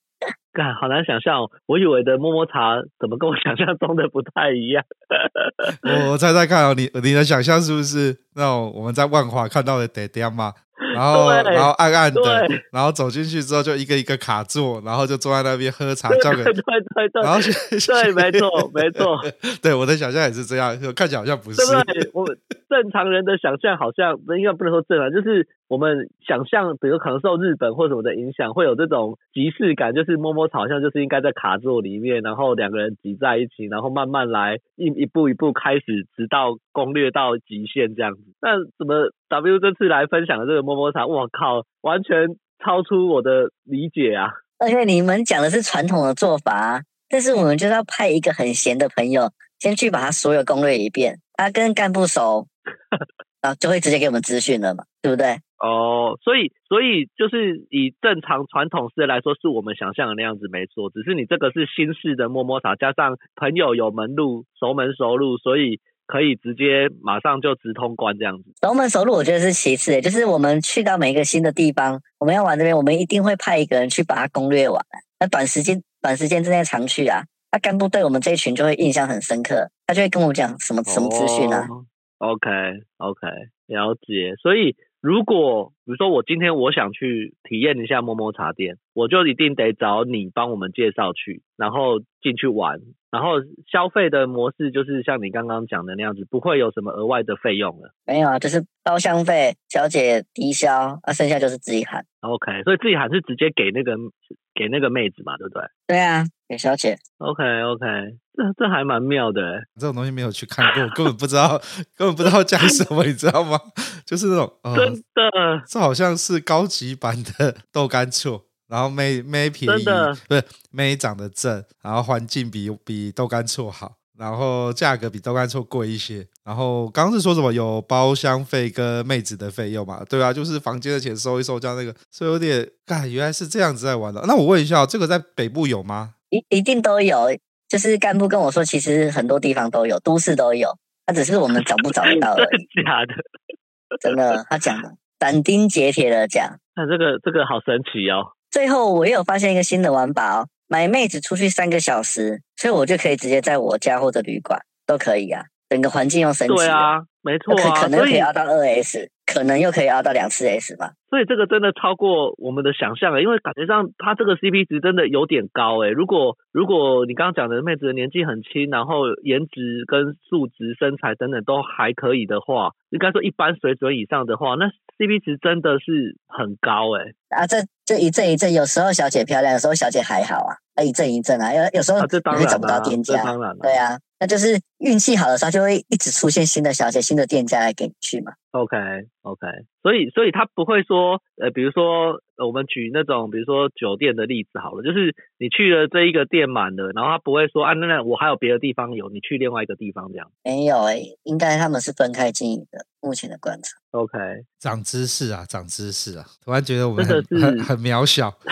干，好难想象，我以为的摸摸茶怎么跟我想象中的不太一样？我猜猜看哦，你你的想象是不是那种我们在万华看到的爹爹吗？然后，然后暗暗的，然后走进去之后就一个一个卡座，然后就坐在那边喝茶，交给对对对，然后对，没错没错，对我的想象也是这样，看起来好像不是。对，我正常人的想象好像应该不能说正常，就是我们想象，比如可能受日本或什么的影响，会有这种即视感，就是摸摸草好像就是应该在卡座里面，然后两个人挤在一起，然后慢慢来一一步一步开始，直到攻略到极限这样子。那怎么 W 这次来分享的这个摸摸茶，我靠，完全超出我的理解啊！而且你们讲的是传统的做法，但是我们就是要派一个很闲的朋友，先去把他所有攻略一遍，他跟干部熟，然后就会直接给我们资讯了嘛，对不对？哦，所以所以就是以正常传统式来说，是我们想象的那样子没错，只是你这个是新式的摸摸茶，加上朋友有门路，熟门熟路，所以。可以直接马上就直通关这样子，龙门熟路我觉得是其次，就是我们去到每一个新的地方，我们要玩这边，我们一定会派一个人去把它攻略完。那短时间短时间之内常去啊，那干部对我们这一群就会印象很深刻，他就会跟我讲什么什么资讯啊。Oh, OK OK，了解。所以如果比如说我今天我想去体验一下摸摸茶店，我就一定得找你帮我们介绍去，然后进去玩。然后消费的模式就是像你刚刚讲的那样子，不会有什么额外的费用了。没有啊，就是包厢费，小姐低消，啊，剩下就是自己喊。OK，所以自己喊是直接给那个给那个妹子嘛，对不对？对啊，给小姐。OK OK，这这还蛮妙的。这种东西没有去看过，根本不知道，根本不知道讲什么，你知道吗？就是那种，呃、真的，这好像是高级版的豆干醋。然后妹妹便宜，不是妹长得正，然后环境比比豆干醋好，然后价格比豆干醋贵一些。然后刚刚是说什么有包厢费跟妹子的费用嘛？对啊，就是房间的钱收一收，这样那个，所以有点，哎，原来是这样子在玩的。那我问一下，这个在北部有吗？一一定都有，就是干部跟我说，其实很多地方都有，都市都有，他只是我们找不找得到而已。假的，真的，他讲的斩钉截铁的讲。那这个这个好神奇哦。最后，我也有发现一个新的玩法哦，买妹子出去三个小时，所以我就可以直接在我家或者旅馆都可以啊，整个环境又神奇。对啊，没错啊，可可能可以熬到二 S。可能又可以熬到两次 S 吧，所以这个真的超过我们的想象了，因为感觉上它这个 CP 值真的有点高诶。如果如果你刚刚讲的妹子的年纪很轻，然后颜值跟素质、身材等等都还可以的话，应该说一般水准以上的话，那 CP 值真的是很高诶。啊，这这一阵一阵，有时候小姐漂亮，有时候小姐还好啊，啊一阵一阵啊，有有时候你会找不到店家，对啊，那就是运气好的时候就会一直出现新的小姐、新的店家来给你去嘛。OK OK，所以所以他不会说，呃，比如说，呃，我们举那种，比如说酒店的例子好了，就是你去了这一个店满了，然后他不会说，啊，那那我还有别的地方有，你去另外一个地方这样。没有诶，应该他们是分开经营的，目前的观察。OK，长知识啊，长知识啊，突然觉得我们很很很渺小。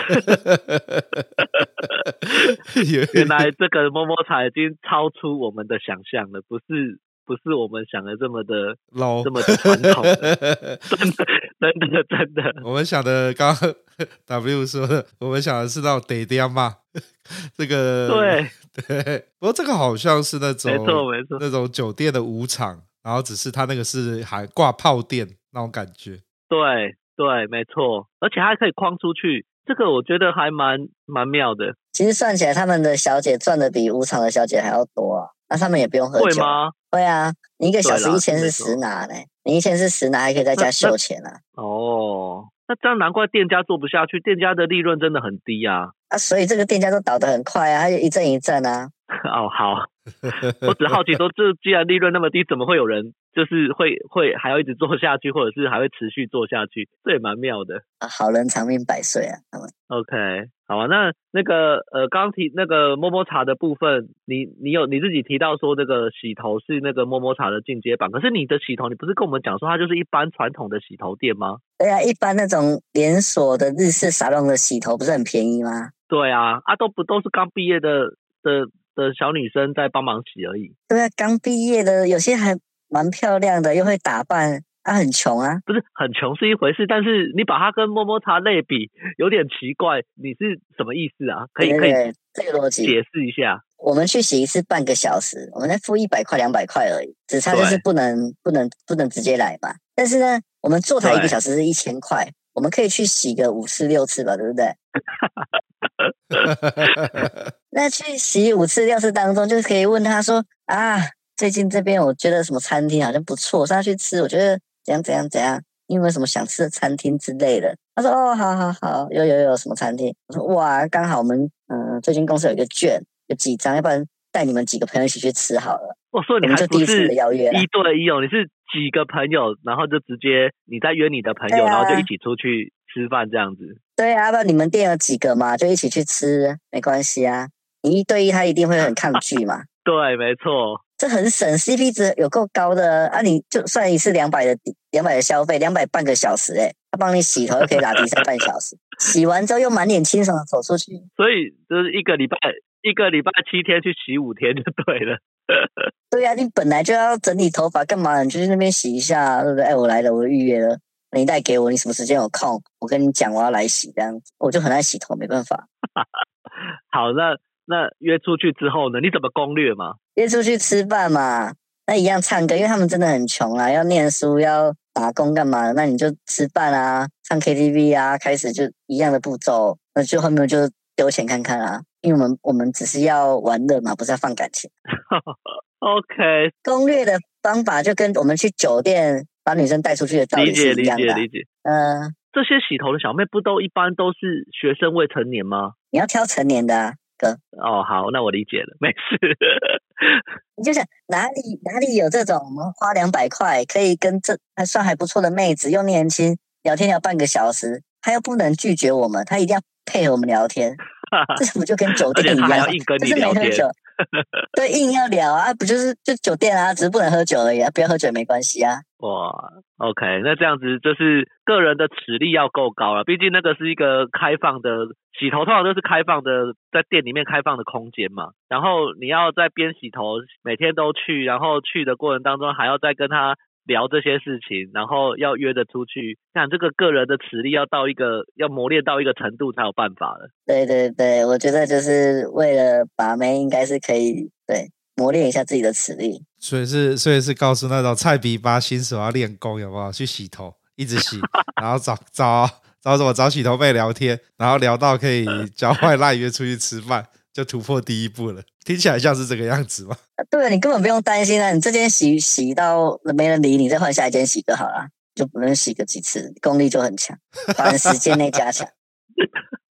原来这个摸摸茶已经超出我们的想象了，不是。不是我们想的这么的 low，这么的传统的，真的，真的，真的。我们想的，刚刚 W 说的，我们想的是那种得点嘛，这个对对。不过这个好像是那种没错没错，那种酒店的舞场，然后只是他那个是还挂炮店那种感觉。对对，没错，而且还可以框出去，这个我觉得还蛮蛮妙的。其实算起来，他们的小姐赚的比舞场的小姐还要多啊。那他们也不用喝酒。会吗？会啊，你一个小时一千是实拿嘞，你一千是实拿，还可以在家秀钱啊。哦，那这样难怪店家做不下去，店家的利润真的很低啊。啊，所以这个店家都倒得很快啊，还有一阵一阵啊。哦，好，我只好奇说，这既然利润那么低，怎么会有人就是会会还要一直做下去，或者是还会持续做下去？这也蛮妙的。啊，好人长命百岁啊。OK，好啊，那那个呃，刚刚提那个摸摸茶的部分，你你有你自己提到说这个洗头是那个摸摸茶的进阶版，可是你的洗头，你不是跟我们讲说它就是一般传统的洗头店吗？对啊，一般那种连锁的日式沙龙的洗头不是很便宜吗？对啊，啊都不都是刚毕业的的的小女生在帮忙洗而已。对啊，刚毕业的有些还蛮漂亮的，又会打扮。他、啊、很穷啊，不是很穷是一回事，但是你把它跟摸摸茶类比，有点奇怪，你是什么意思啊？可以可以这个逻辑解释一下。我们去洗一次半个小时，我们再付一百块两百块而已，只差就是不能不能不能直接来吧。但是呢，我们坐台一个小时是一千块，我们可以去洗个五次六次吧，对不对？那去洗五次六次当中，就是可以问他说啊，最近这边我觉得什么餐厅好像不错，上去吃，我觉得。怎样怎样怎样？你有没有什么想吃的餐厅之类的？他说：“哦，好好好，有有有什么餐厅？”我说：“哇，刚好我们嗯、呃，最近公司有一个券，有几张，要不然带你们几个朋友一起去吃好了。”我说：“你还不是一对一哦，你是几个朋友，然后就直接你再约你的朋友，啊、然后就一起出去吃饭这样子。”对啊，不然你们店有几个嘛，就一起去吃，没关系啊。你一对一，他一定会很抗拒嘛。对，没错。这很省，CP 值有够高的啊！你就算一次两百的两百的消费，两百半个小时，哎，他帮你洗头又可以打底三半小时，洗完之后又满脸清爽的走出去。所以就是一个礼拜一个礼拜七天去洗五天就对了。对呀、啊，你本来就要整理头发干嘛？你就去那边洗一下，对不对？哎，我来了，我预约了，你带给我，你什么时间有空？我跟你讲，我要来洗这样子，我就很爱洗头，没办法。好，那。那约出去之后呢？你怎么攻略嘛？约出去吃饭嘛，那一样唱歌，因为他们真的很穷啊，要念书，要打工干嘛的？那你就吃饭啊，唱 KTV 啊，开始就一样的步骤，那就后面就丢钱看看啊，因为我们我们只是要玩乐嘛，不是要放感情。OK，攻略的方法就跟我们去酒店把女生带出去的道理是一样的。理解理解理解。嗯、呃，这些洗头的小妹不都一般都是学生未成年吗？你要挑成年的啊。哥哦，好，那我理解了，没事。你就想哪里哪里有这种，我们花两百块可以跟这还算还不错的妹子又年轻聊天聊半个小时，她又不能拒绝我们，她一定要配合我们聊天，这不就跟酒店 一样？要硬跟你聊天。对，硬要聊啊，不就是就酒店啊，只是不能喝酒而已啊，不要喝酒也没关系啊。哇，OK，那这样子就是个人的实力要够高了，毕竟那个是一个开放的洗头，通常都是开放的，在店里面开放的空间嘛。然后你要在边洗头，每天都去，然后去的过程当中还要再跟他聊这些事情，然后要约着出去，看这个个人的实力要到一个要磨练到一个程度才有办法了。对对对，我觉得就是为了把妹，应该是可以对。磨练一下自己的实力，所以是，所以是告诉那种菜逼吧新手要练功，有没有？去洗头，一直洗，然后找找找什么？找洗头妹聊天，然后聊到可以 交换赖约出去吃饭，就突破第一步了。听起来像是这个样子吗？对，你根本不用担心啊，你这间洗洗到没人理你，再换下一间洗就好了，就不能洗个几次，功力就很强，短时间内加强。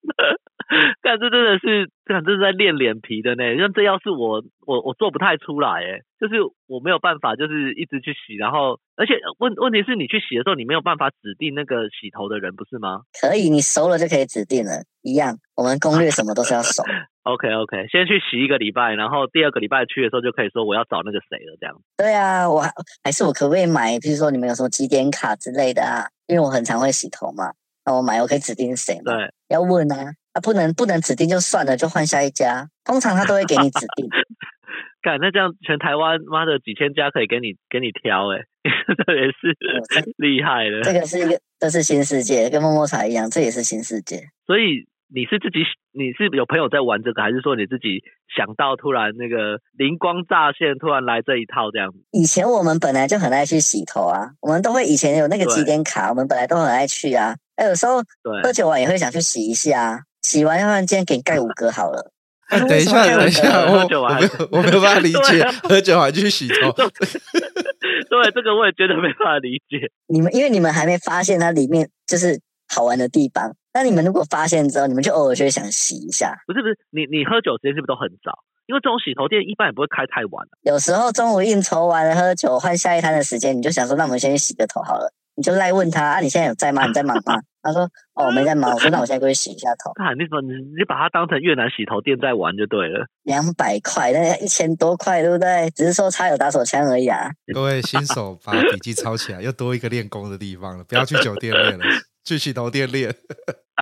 但这真的是，这这是在练脸皮的呢。像这要是我，我我做不太出来，哎，就是我没有办法，就是一直去洗，然后，而且问问题是你去洗的时候，你没有办法指定那个洗头的人，不是吗？可以，你熟了就可以指定了，一样。我们攻略什么都是要熟。OK OK，先去洗一个礼拜，然后第二个礼拜去的时候就可以说我要找那个谁了，这样。对啊，我还是我可不可以买？比如说你们有什么几点卡之类的啊？因为我很常会洗头嘛，那我买我可以指定谁吗？对，要问啊。啊，不能不能指定就算了，就换下一家。通常他都会给你指定。干，那这样全台湾妈的几千家可以给你给你挑哎，这也是 厉害了。这个是一个，这是新世界，跟摸摸茶一样，这也是新世界。所以你是自己，你是有朋友在玩这个，还是说你自己想到突然那个灵光乍现，突然来这一套这样子？以前我们本来就很爱去洗头啊，我们都会以前有那个几点卡，我们本来都很爱去啊。哎，有时候喝酒完也会想去洗一下。洗完，要不然今天给你盖五个好了。哎，等一下，等一下，我我没有我没有办法理解，喝酒还去洗头。对，这个我也觉得没办法理解。你们因为你们还没发现它里面就是好玩的地方，那你们如果发现之后，你们就偶尔就会想洗一下。不是不是，你你喝酒时间是不是都很早？因为这种洗头店一般也不会开太晚。有时候中午应酬完了喝酒，换下一摊的时间，你就想说，那我们先去洗个头好了。你就来问他啊，你现在有在吗？你在忙吗？他说哦，我没在忙。我说那我现在过去洗一下头。啊，你说你你把它当成越南洗头店在玩就对了。两百块，那一千多块，对不对？只是说差有打手枪而已啊。各位新手把笔记抄起来，又多一个练功的地方了。不要去酒店练了，去洗头店练。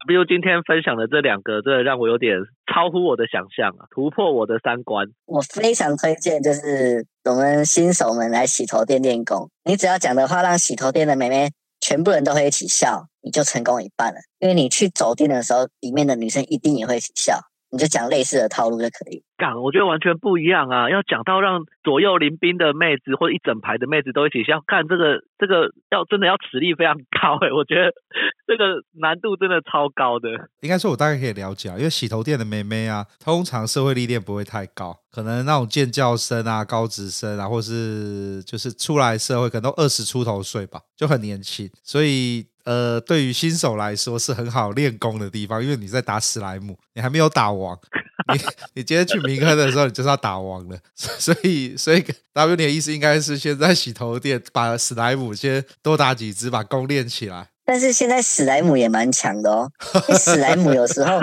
W 今天分享的这两个，真的让我有点超乎我的想象啊，突破我的三观。我非常推荐，就是我们新手们来洗头店练功。你只要讲的话，让洗头店的妹妹全部人都会一起笑，你就成功一半了。因为你去走店的时候，里面的女生一定也会一起笑。你就讲类似的套路就可以。干，我觉得完全不一样啊！要讲到让左右邻兵的妹子或者一整排的妹子都一起笑，看这个这个要真的要实力非常高诶，我觉得这个难度真的超高的。应该说，我大概可以了解啊，因为洗头店的妹妹啊，通常社会历练不会太高，可能那种建教生啊、高职生啊，或是就是出来社会可能都二十出头岁吧，就很年轻，所以。呃，对于新手来说是很好练功的地方，因为你在打史莱姆，你还没有打完，你你今天去明坑的时候，你就是要打王了，所以所以 W 你的意思应该是先在洗头店把史莱姆先多打几只，把功练起来。但是现在史莱姆也蛮强的哦，史莱姆有时候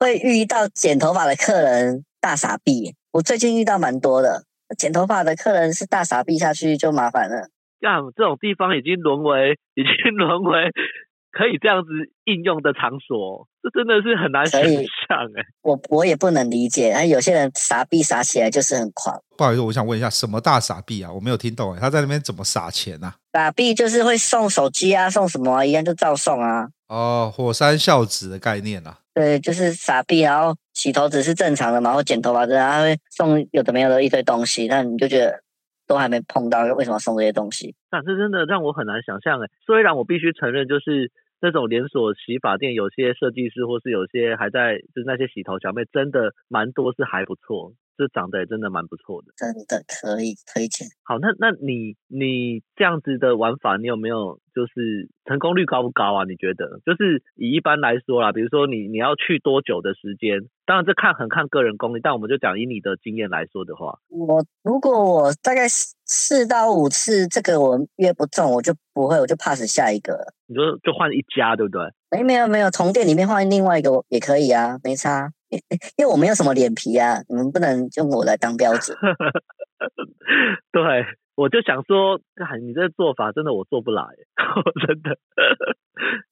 会遇到剪头发的客人大傻逼，我最近遇到蛮多的，剪头发的客人是大傻逼下去就麻烦了。像这种地方已经沦为，已经沦为可以这样子应用的场所，这真的是很难想象哎。我我也不能理解，有些人傻逼傻起来就是很狂。不好意思，我想问一下，什么大傻逼啊？我没有听懂哎，他在那边怎么撒钱啊？傻逼就是会送手机啊，送什么啊，一样就照送啊。哦，火山孝子的概念啊。对，就是傻逼，然后洗头只是正常的嘛，然后剪头发，然后他会送有的没有的一堆东西，那你就觉得。都还没碰到，为什么送这些东西？那这真的让我很难想象哎。虽然我必须承认，就是这种连锁洗发店，有些设计师或是有些还在，就是那些洗头小妹，真的蛮多是还不错。这长得也真的蛮不错的，真的可以推荐。好，那那你你这样子的玩法，你有没有就是成功率高不高啊？你觉得？就是以一般来说啦，比如说你你要去多久的时间？当然这看很看个人功力，但我们就讲以你的经验来说的话，我如果我大概四到五次这个我约不中，我就不会，我就 pass 下一个。你说就换一家，对不对？没没有没有，从店里面换另外一个也可以啊，没差。因为我没有什么脸皮啊，你们不能用我来当标准。对，我就想说，你这做法真的我做不来，真的。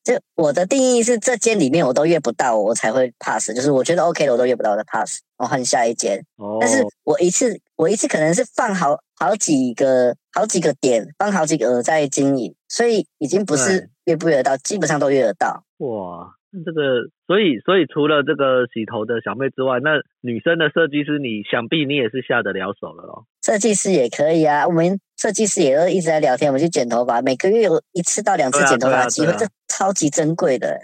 就我的定义是，这间里面我都约不到，我才会 pass。就是我觉得 OK 的，我都约不到，我再 pass，我换下一间。哦。但是我一次，我一次可能是放好好几个好几个点，放好几个在经营，所以已经不是约不约得到，基本上都约得到。哇。这个，所以，所以除了这个洗头的小妹之外，那女生的设计师，你想必你也是下得了手了哦。设计师也可以啊，我们设计师也都一直在聊天，我们去剪头发，每个月有一次到两次剪头发的机会，这超级珍贵的。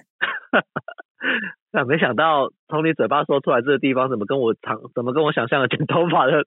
那没想到从你嘴巴说出来，这个地方怎么跟我常怎么跟我想象的剪头发的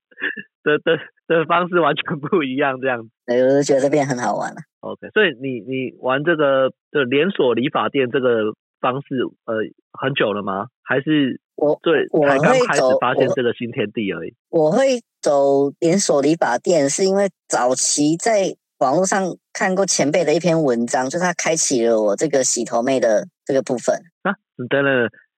的的的方式完全不一样？这样子，我就觉得这边很好玩了。OK，所以你你玩这个的连锁理发店这个。方式呃很久了吗？还是我对我才刚开走始发现这个新天地而已？我会走连锁理发店，是因为早期在网络上看过前辈的一篇文章，就是他开启了我这个洗头妹的这个部分啊。等等，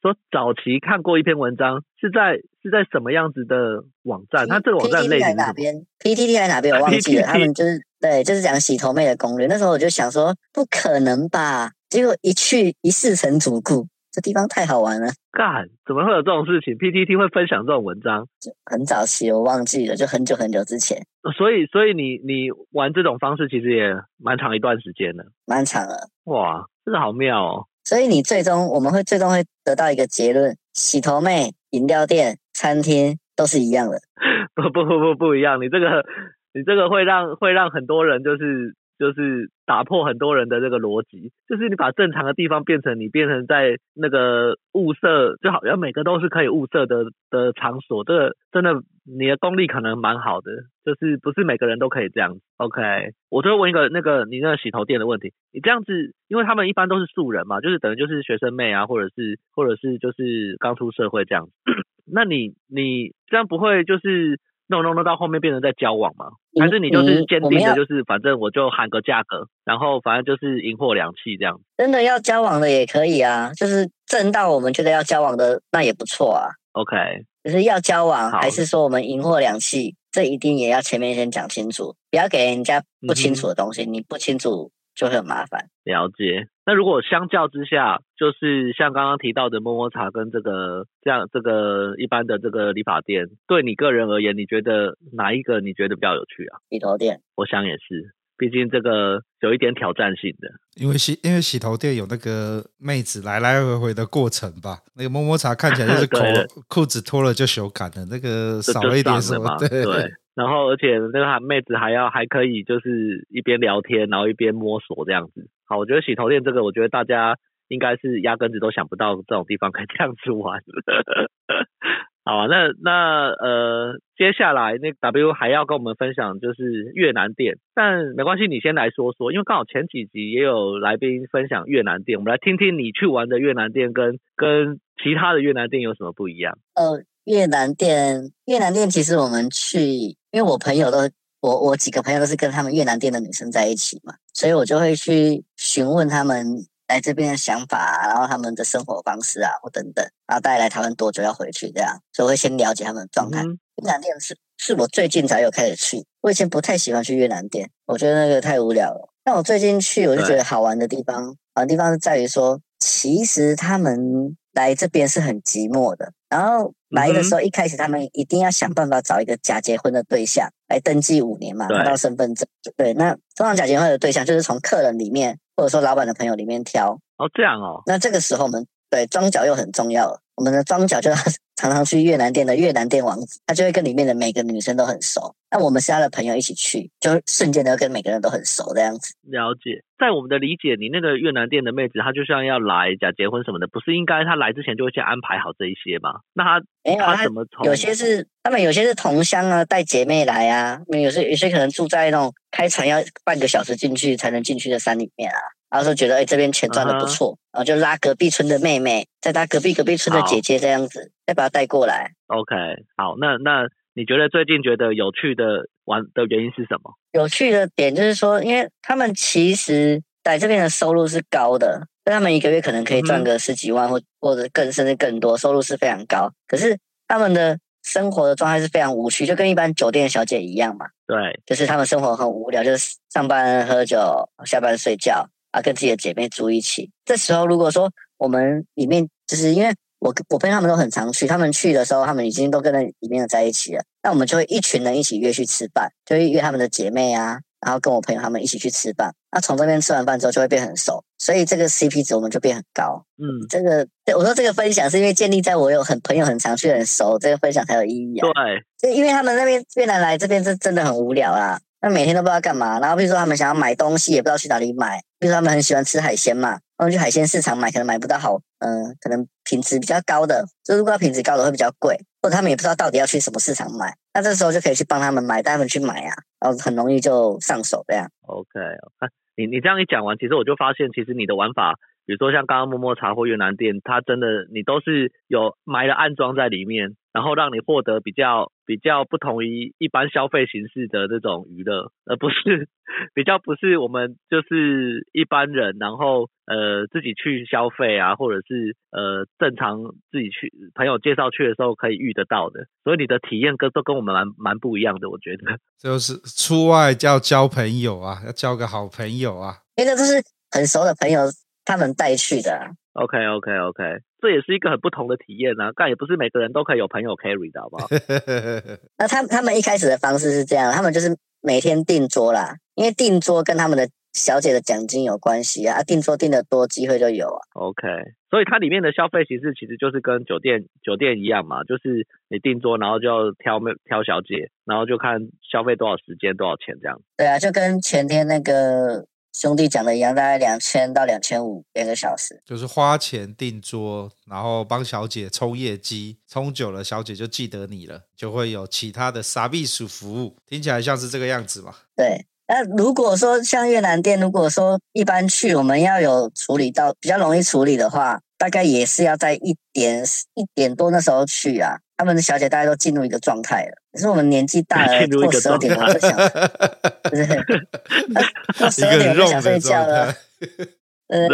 说早期看过一篇文章，是在是在什么样子的网站？那这个网站类型哪边？PTT 还是哪边？我忘记了。他们就是对，就是讲洗头妹的攻略。那时候我就想说，不可能吧？结果一去一试成主顾。这地方太好玩了，干，怎么会有这种事情？PTT 会分享这种文章？很早期我忘记了，就很久很久之前。所以，所以你你玩这种方式其实也蛮长一段时间了，蛮长了。哇，真的好妙哦！所以你最终我们会最终会得到一个结论：洗头妹、饮料店、餐厅都是一样的。不不不不不一样，你这个你这个会让会让很多人就是。就是打破很多人的这个逻辑，就是你把正常的地方变成你变成在那个物色，就好像每个都是可以物色的的场所，这真的你的功力可能蛮好的，就是不是每个人都可以这样。OK，我就问一个那个你那个洗头店的问题，你这样子，因为他们一般都是素人嘛，就是等于就是学生妹啊，或者是或者是就是刚出社会这样子，那你你这样不会就是？弄弄弄到后面变成在交往吗？还是你就是坚定的，就是反正我就喊个价格，然后反正就是赢货两訖这样。真的要交往的也可以啊，就是挣到我们觉得要交往的那也不错啊。OK，就是要交往还是说我们赢货两訖，这一定也要前面先讲清楚，不要给人家不清楚的东西，嗯、你不清楚就会很麻烦。了解。那如果相较之下，就是像刚刚提到的摸摸茶跟这个这样这个一般的这个理发店，对你个人而言，你觉得哪一个你觉得比较有趣啊？洗头店，我想也是，毕竟这个有一点挑战性的。因为洗因为洗头店有那个妹子来来回回的过程吧，那个摸摸茶看起来就是口裤子脱了就羞感的，那个少了一点什么，对。对然后，而且那个妹子还要还可以，就是一边聊天，然后一边摸索这样子。好，我觉得洗头店这个，我觉得大家应该是压根子都想不到这种地方可以这样子玩。好啊，那那呃，接下来那 W 还要跟我们分享就是越南店，但没关系，你先来说说，因为刚好前几集也有来宾分享越南店，我们来听听你去玩的越南店跟跟其他的越南店有什么不一样。呃，越南店，越南店其实我们去。因为我朋友都，我我几个朋友都是跟他们越南店的女生在一起嘛，所以我就会去询问他们来这边的想法啊，然后他们的生活方式啊，或等等，然后大概来台湾多久要回去这样，所以我会先了解他们的状态。嗯、越南店是是我最近才有开始去，我以前不太喜欢去越南店，我觉得那个太无聊了。但我最近去，我就觉得好玩的地方，好玩的地方是在于说，其实他们来这边是很寂寞的，然后。来的时候，一开始他们一定要想办法找一个假结婚的对象来登记五年嘛，拿到身份证。对，那通常假结婚的对象就是从客人里面或者说老板的朋友里面挑。哦，这样哦。那这个时候我们对装脚又很重要，我们的庄脚就 常常去越南店的越南店王子，他就会跟里面的每个女生都很熟。那我们是他的朋友一起去，就瞬间的跟每个人都很熟这样子。了解，在我们的理解，你那个越南店的妹子，她就像要来假结婚什么的，不是应该她来之前就会先安排好这一些吗？那她没有，她怎么从？有些是他们有些是同乡啊，带姐妹来啊，有些有些可能住在那种开船要半个小时进去才能进去的山里面啊，然后说觉得哎这边钱赚的不错，uh huh. 然后就拉隔壁村的妹妹，再拉隔壁隔壁村的姐姐这样子，再把她带过来。OK，好，那那。你觉得最近觉得有趣的玩的原因是什么？有趣的点就是说，因为他们其实在这边的收入是高的，那他们一个月可能可以赚个十几万或、嗯、或者更甚至更多，收入是非常高。可是他们的生活的状态是非常无趣，就跟一般酒店小姐一样嘛。对，就是他们生活很无聊，就是上班喝酒，下班睡觉啊，跟自己的姐妹住一起。这时候如果说我们里面就是因为。我我朋友他们都很常去，他们去的时候，他们已经都跟那里面的在一起了。那我们就会一群人一起约去吃饭，就会约他们的姐妹啊，然后跟我朋友他们一起去吃饭。那从这边吃完饭之后，就会变很熟，所以这个 CP 值我们就变很高。嗯，这个我说这个分享是因为建立在我有很朋友很常去很熟，这个分享才有意义啊。对，就因为他们那边越南来这边是真的很无聊啦，那每天都不知道干嘛。然后比如说他们想要买东西，也不知道去哪里买。比如说他们很喜欢吃海鲜嘛。他们去海鲜市场买，可能买不到好，嗯、可能品质比较高的。就如果品质高的会比较贵，或者他们也不知道到底要去什么市场买。那这时候就可以去帮他们买，带他们去买啊，然后很容易就上手这样。OK，你你这样一讲完，其实我就发现，其实你的玩法比如说像刚刚摸摸茶或越南店，它真的你都是有埋了暗装在里面。然后让你获得比较比较不同于一般消费形式的这种娱乐，而不是比较不是我们就是一般人，然后呃自己去消费啊，或者是呃正常自己去朋友介绍去的时候可以遇得到的，所以你的体验跟都跟我们蛮蛮不一样的，我觉得。就是出外要交朋友啊，要交个好朋友啊，因为这都是很熟的朋友他们带去的啊。OK OK OK，这也是一个很不同的体验啊，但也不是每个人都可以有朋友 carry 的，好不好？那他们他们一开始的方式是这样，他们就是每天订桌啦，因为订桌跟他们的小姐的奖金有关系啊，订桌订的多，机会就有啊。OK，所以它里面的消费形式其实就是跟酒店酒店一样嘛，就是你订桌，然后就要挑挑小姐，然后就看消费多少时间多少钱这样。对啊，就跟前天那个。兄弟讲的一样，大概两千到两千五两个小时，就是花钱订桌，然后帮小姐冲业绩，冲久了小姐就记得你了，就会有其他的傻逼鼠服务，听起来像是这个样子嘛？对。那如果说像越南店，如果说一般去我们要有处理到比较容易处理的话，大概也是要在一点一点多那时候去啊。他们的小姐大家都进入一个状态了，可是我们年纪大了，过十二点我就想，不是 过十二点我就想睡觉了。对，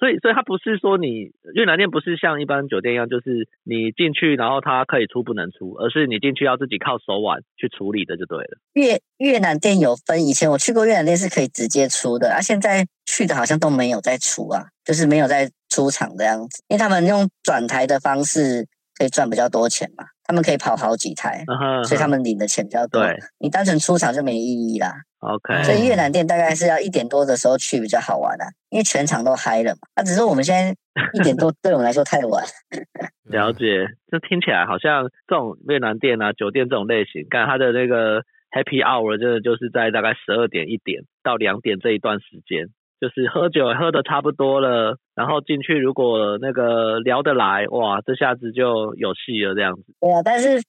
所以所以它不是说你越南店不是像一般酒店一样，就是你进去然后它可以出不能出，而是你进去要自己靠手腕去处理的就对了。越越南店有分，以前我去过越南店是可以直接出的，啊，现在去的好像都没有在出啊，就是没有在出场的样子，因为他们用转台的方式。可以赚比较多钱嘛？他们可以跑好几台，uh -huh, uh. 所以他们领的钱比较多。你单纯出场就没意义啦。OK，所以越南店大概是要一点多的时候去比较好玩啊，因为全场都嗨了嘛。那、啊、只是我们现在一点多 对我们来说太晚。了解，这听起来好像这种越南店啊、酒店这种类型，看它的那个 Happy Hour 真的就是在大概十二点一点到两点这一段时间。就是喝酒喝的差不多了，然后进去，如果那个聊得来，哇，这下子就有戏了这样子。对啊，但是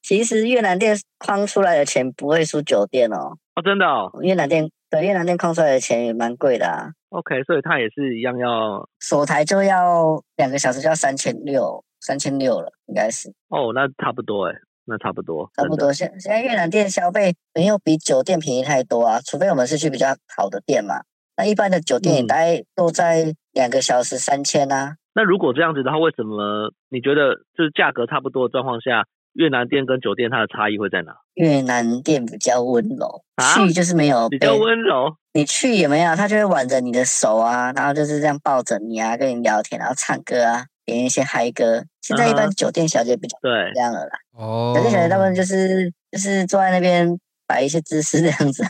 其实越南店框出来的钱不会输酒店哦。哦，真的哦。越南店对越南店框出来的钱也蛮贵的啊。OK，所以它也是一样要锁台就要两个小时就要三千六，三千六了，应该是。哦，那差不多哎，那差不多。差不多，现现在越南店消费没有比酒店便宜太多啊，除非我们是去比较好的店嘛。那一般的酒店也大概都在两个小时三千啊、嗯。那如果这样子的话，为什么你觉得就是价格差不多的状况下，越南店跟酒店它的差异会在哪？越南店比较温柔、啊，去就是没有比较温柔。你去也没有，他就会挽着你的手啊，然后就是这样抱着你啊，跟你聊天，然后唱歌啊，点一些嗨歌。现在一般酒店小姐比较对这样了啦。哦，酒店小姐他们就是就是坐在那边摆一些姿势这样子。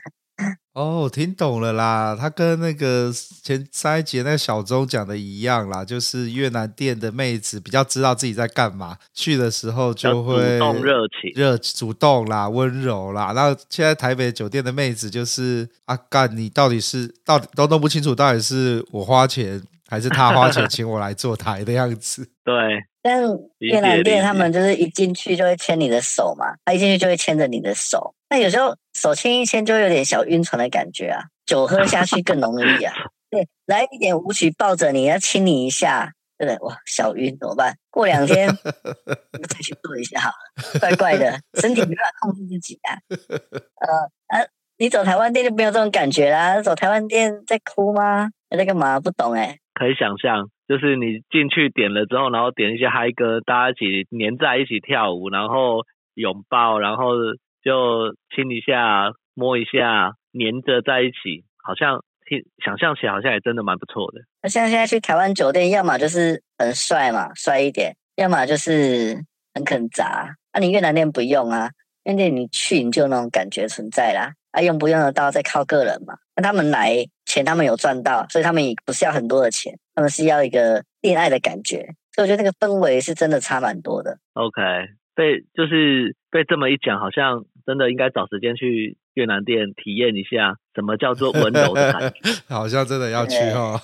哦，我听懂了啦，他跟那个前三一集那个小周讲的一样啦，就是越南店的妹子比较知道自己在干嘛，去的时候就会主动热情、热主动啦、温柔啦。然后现在台北酒店的妹子就是啊，干你到底是到底都弄不清楚，到底是我花钱还是他花钱 请我来坐台的样子。对，但越南店他们就是一进去就会牵你的手嘛，他一进去就会牵着你的手。那有时候手牵一牵就有点小晕船的感觉啊，酒喝下去更容易啊。对，来一点舞曲抱着你，要亲你一下，对不对？哇，小晕怎么办？过两天 再去做一下好了，怪怪的，身体没办法控制自己啊。呃啊，你走台湾店就没有这种感觉啦。走台湾店在哭吗？在干嘛？不懂哎、欸。可以想象，就是你进去点了之后，然后点一些嗨歌，大家一起黏在一起跳舞，然后拥抱，然后。就亲一下，摸一下，黏着在一起，好像听想象起来好像也真的蛮不错的。那像现在去台湾酒店，要么就是很帅嘛，帅一点；要么就是很肯砸。那、啊、你越南店不用啊，越南店你去你就有那种感觉存在啦。啊，用不用得到再靠个人嘛。那他们来钱，他们有赚到，所以他们也不是要很多的钱，他们是要一个恋爱的感觉。所以我觉得那个氛围是真的差蛮多的。OK，被就是被这么一讲，好像。真的应该找时间去越南店体验一下什么叫做温柔的感觉，好像真的要去哦。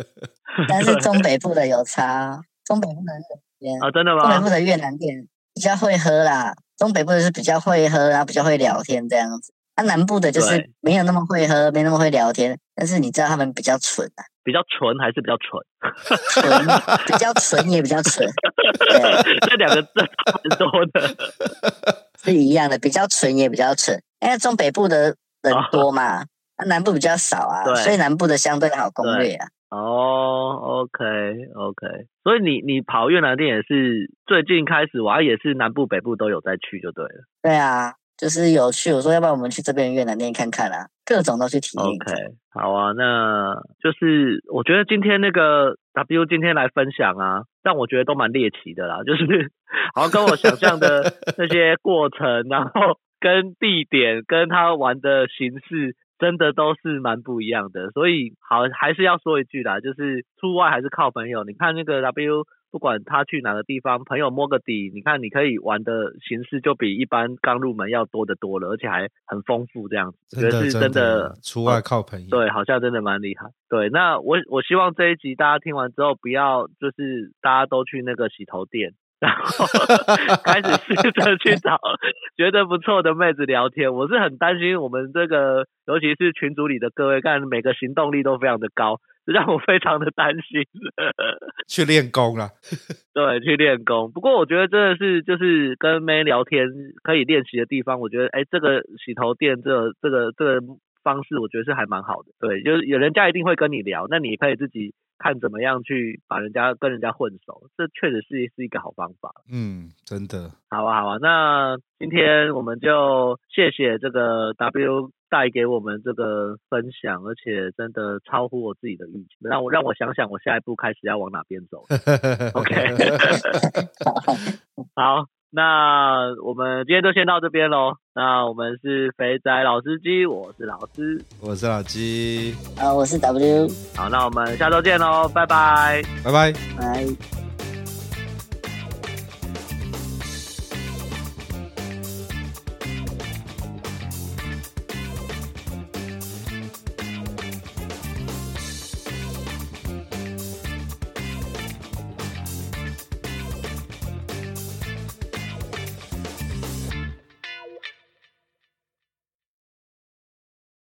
但是中北部的有差，中北部的店啊，真的吗？中北部的越南店比较会喝啦，中北部的是比较会喝，然后比较会聊天这样子。啊，南部的就是对没有那么会喝，没那么会聊天，但是你知道他们比较蠢啊，比较纯还是比较蠢？蠢比较蠢也比较蠢，对，这两个字差很多的。是一样的，比较蠢也比较蠢，因为中北部的人多嘛，哦啊，南部比较少啊，所以南部的相对好攻略啊。哦，OK OK，所以你你跑越南店也是最近开始，我还也是南部北部都有在去就对了。对啊，就是有去。我说要不然我们去这边越南店看看啊，各种都去体验。OK，好啊，那就是我觉得今天那个 W 今天来分享啊，但我觉得都蛮猎奇的啦，就是 好像跟我想象的那些过程，然后跟地点，跟他玩的形式。真的都是蛮不一样的，所以好还是要说一句啦，就是出外还是靠朋友。你看那个 W，不管他去哪个地方，朋友摸个底，你看你可以玩的形式就比一般刚入门要多得多了，而且还很丰富这样子。觉得是真的出外靠朋友，对，好像真的蛮厉害。对，那我我希望这一集大家听完之后，不要就是大家都去那个洗头店。然后 开始试着去找觉得不错的妹子聊天，我是很担心我们这个，尤其是群组里的各位，看每个行动力都非常的高，让我非常的担心。去练功了，对，去练功。不过我觉得真的是，就是跟妹聊天可以练习的地方。我觉得，哎，这个洗头店，这个这个这个方式，我觉得是还蛮好的。对，就是有人家一定会跟你聊，那你可以自己。看怎么样去把人家跟人家混熟，这确实是是一个好方法。嗯，真的。好啊，好啊。那今天我们就谢谢这个 W 带给我们这个分享，而且真的超乎我自己的预期，让我让我想想我下一步开始要往哪边走。OK，好。那我们今天就先到这边喽。那我们是肥仔老司机，我是老师，我是老鸡，啊，我是 W。好，那我们下周见喽，拜拜，拜拜，拜。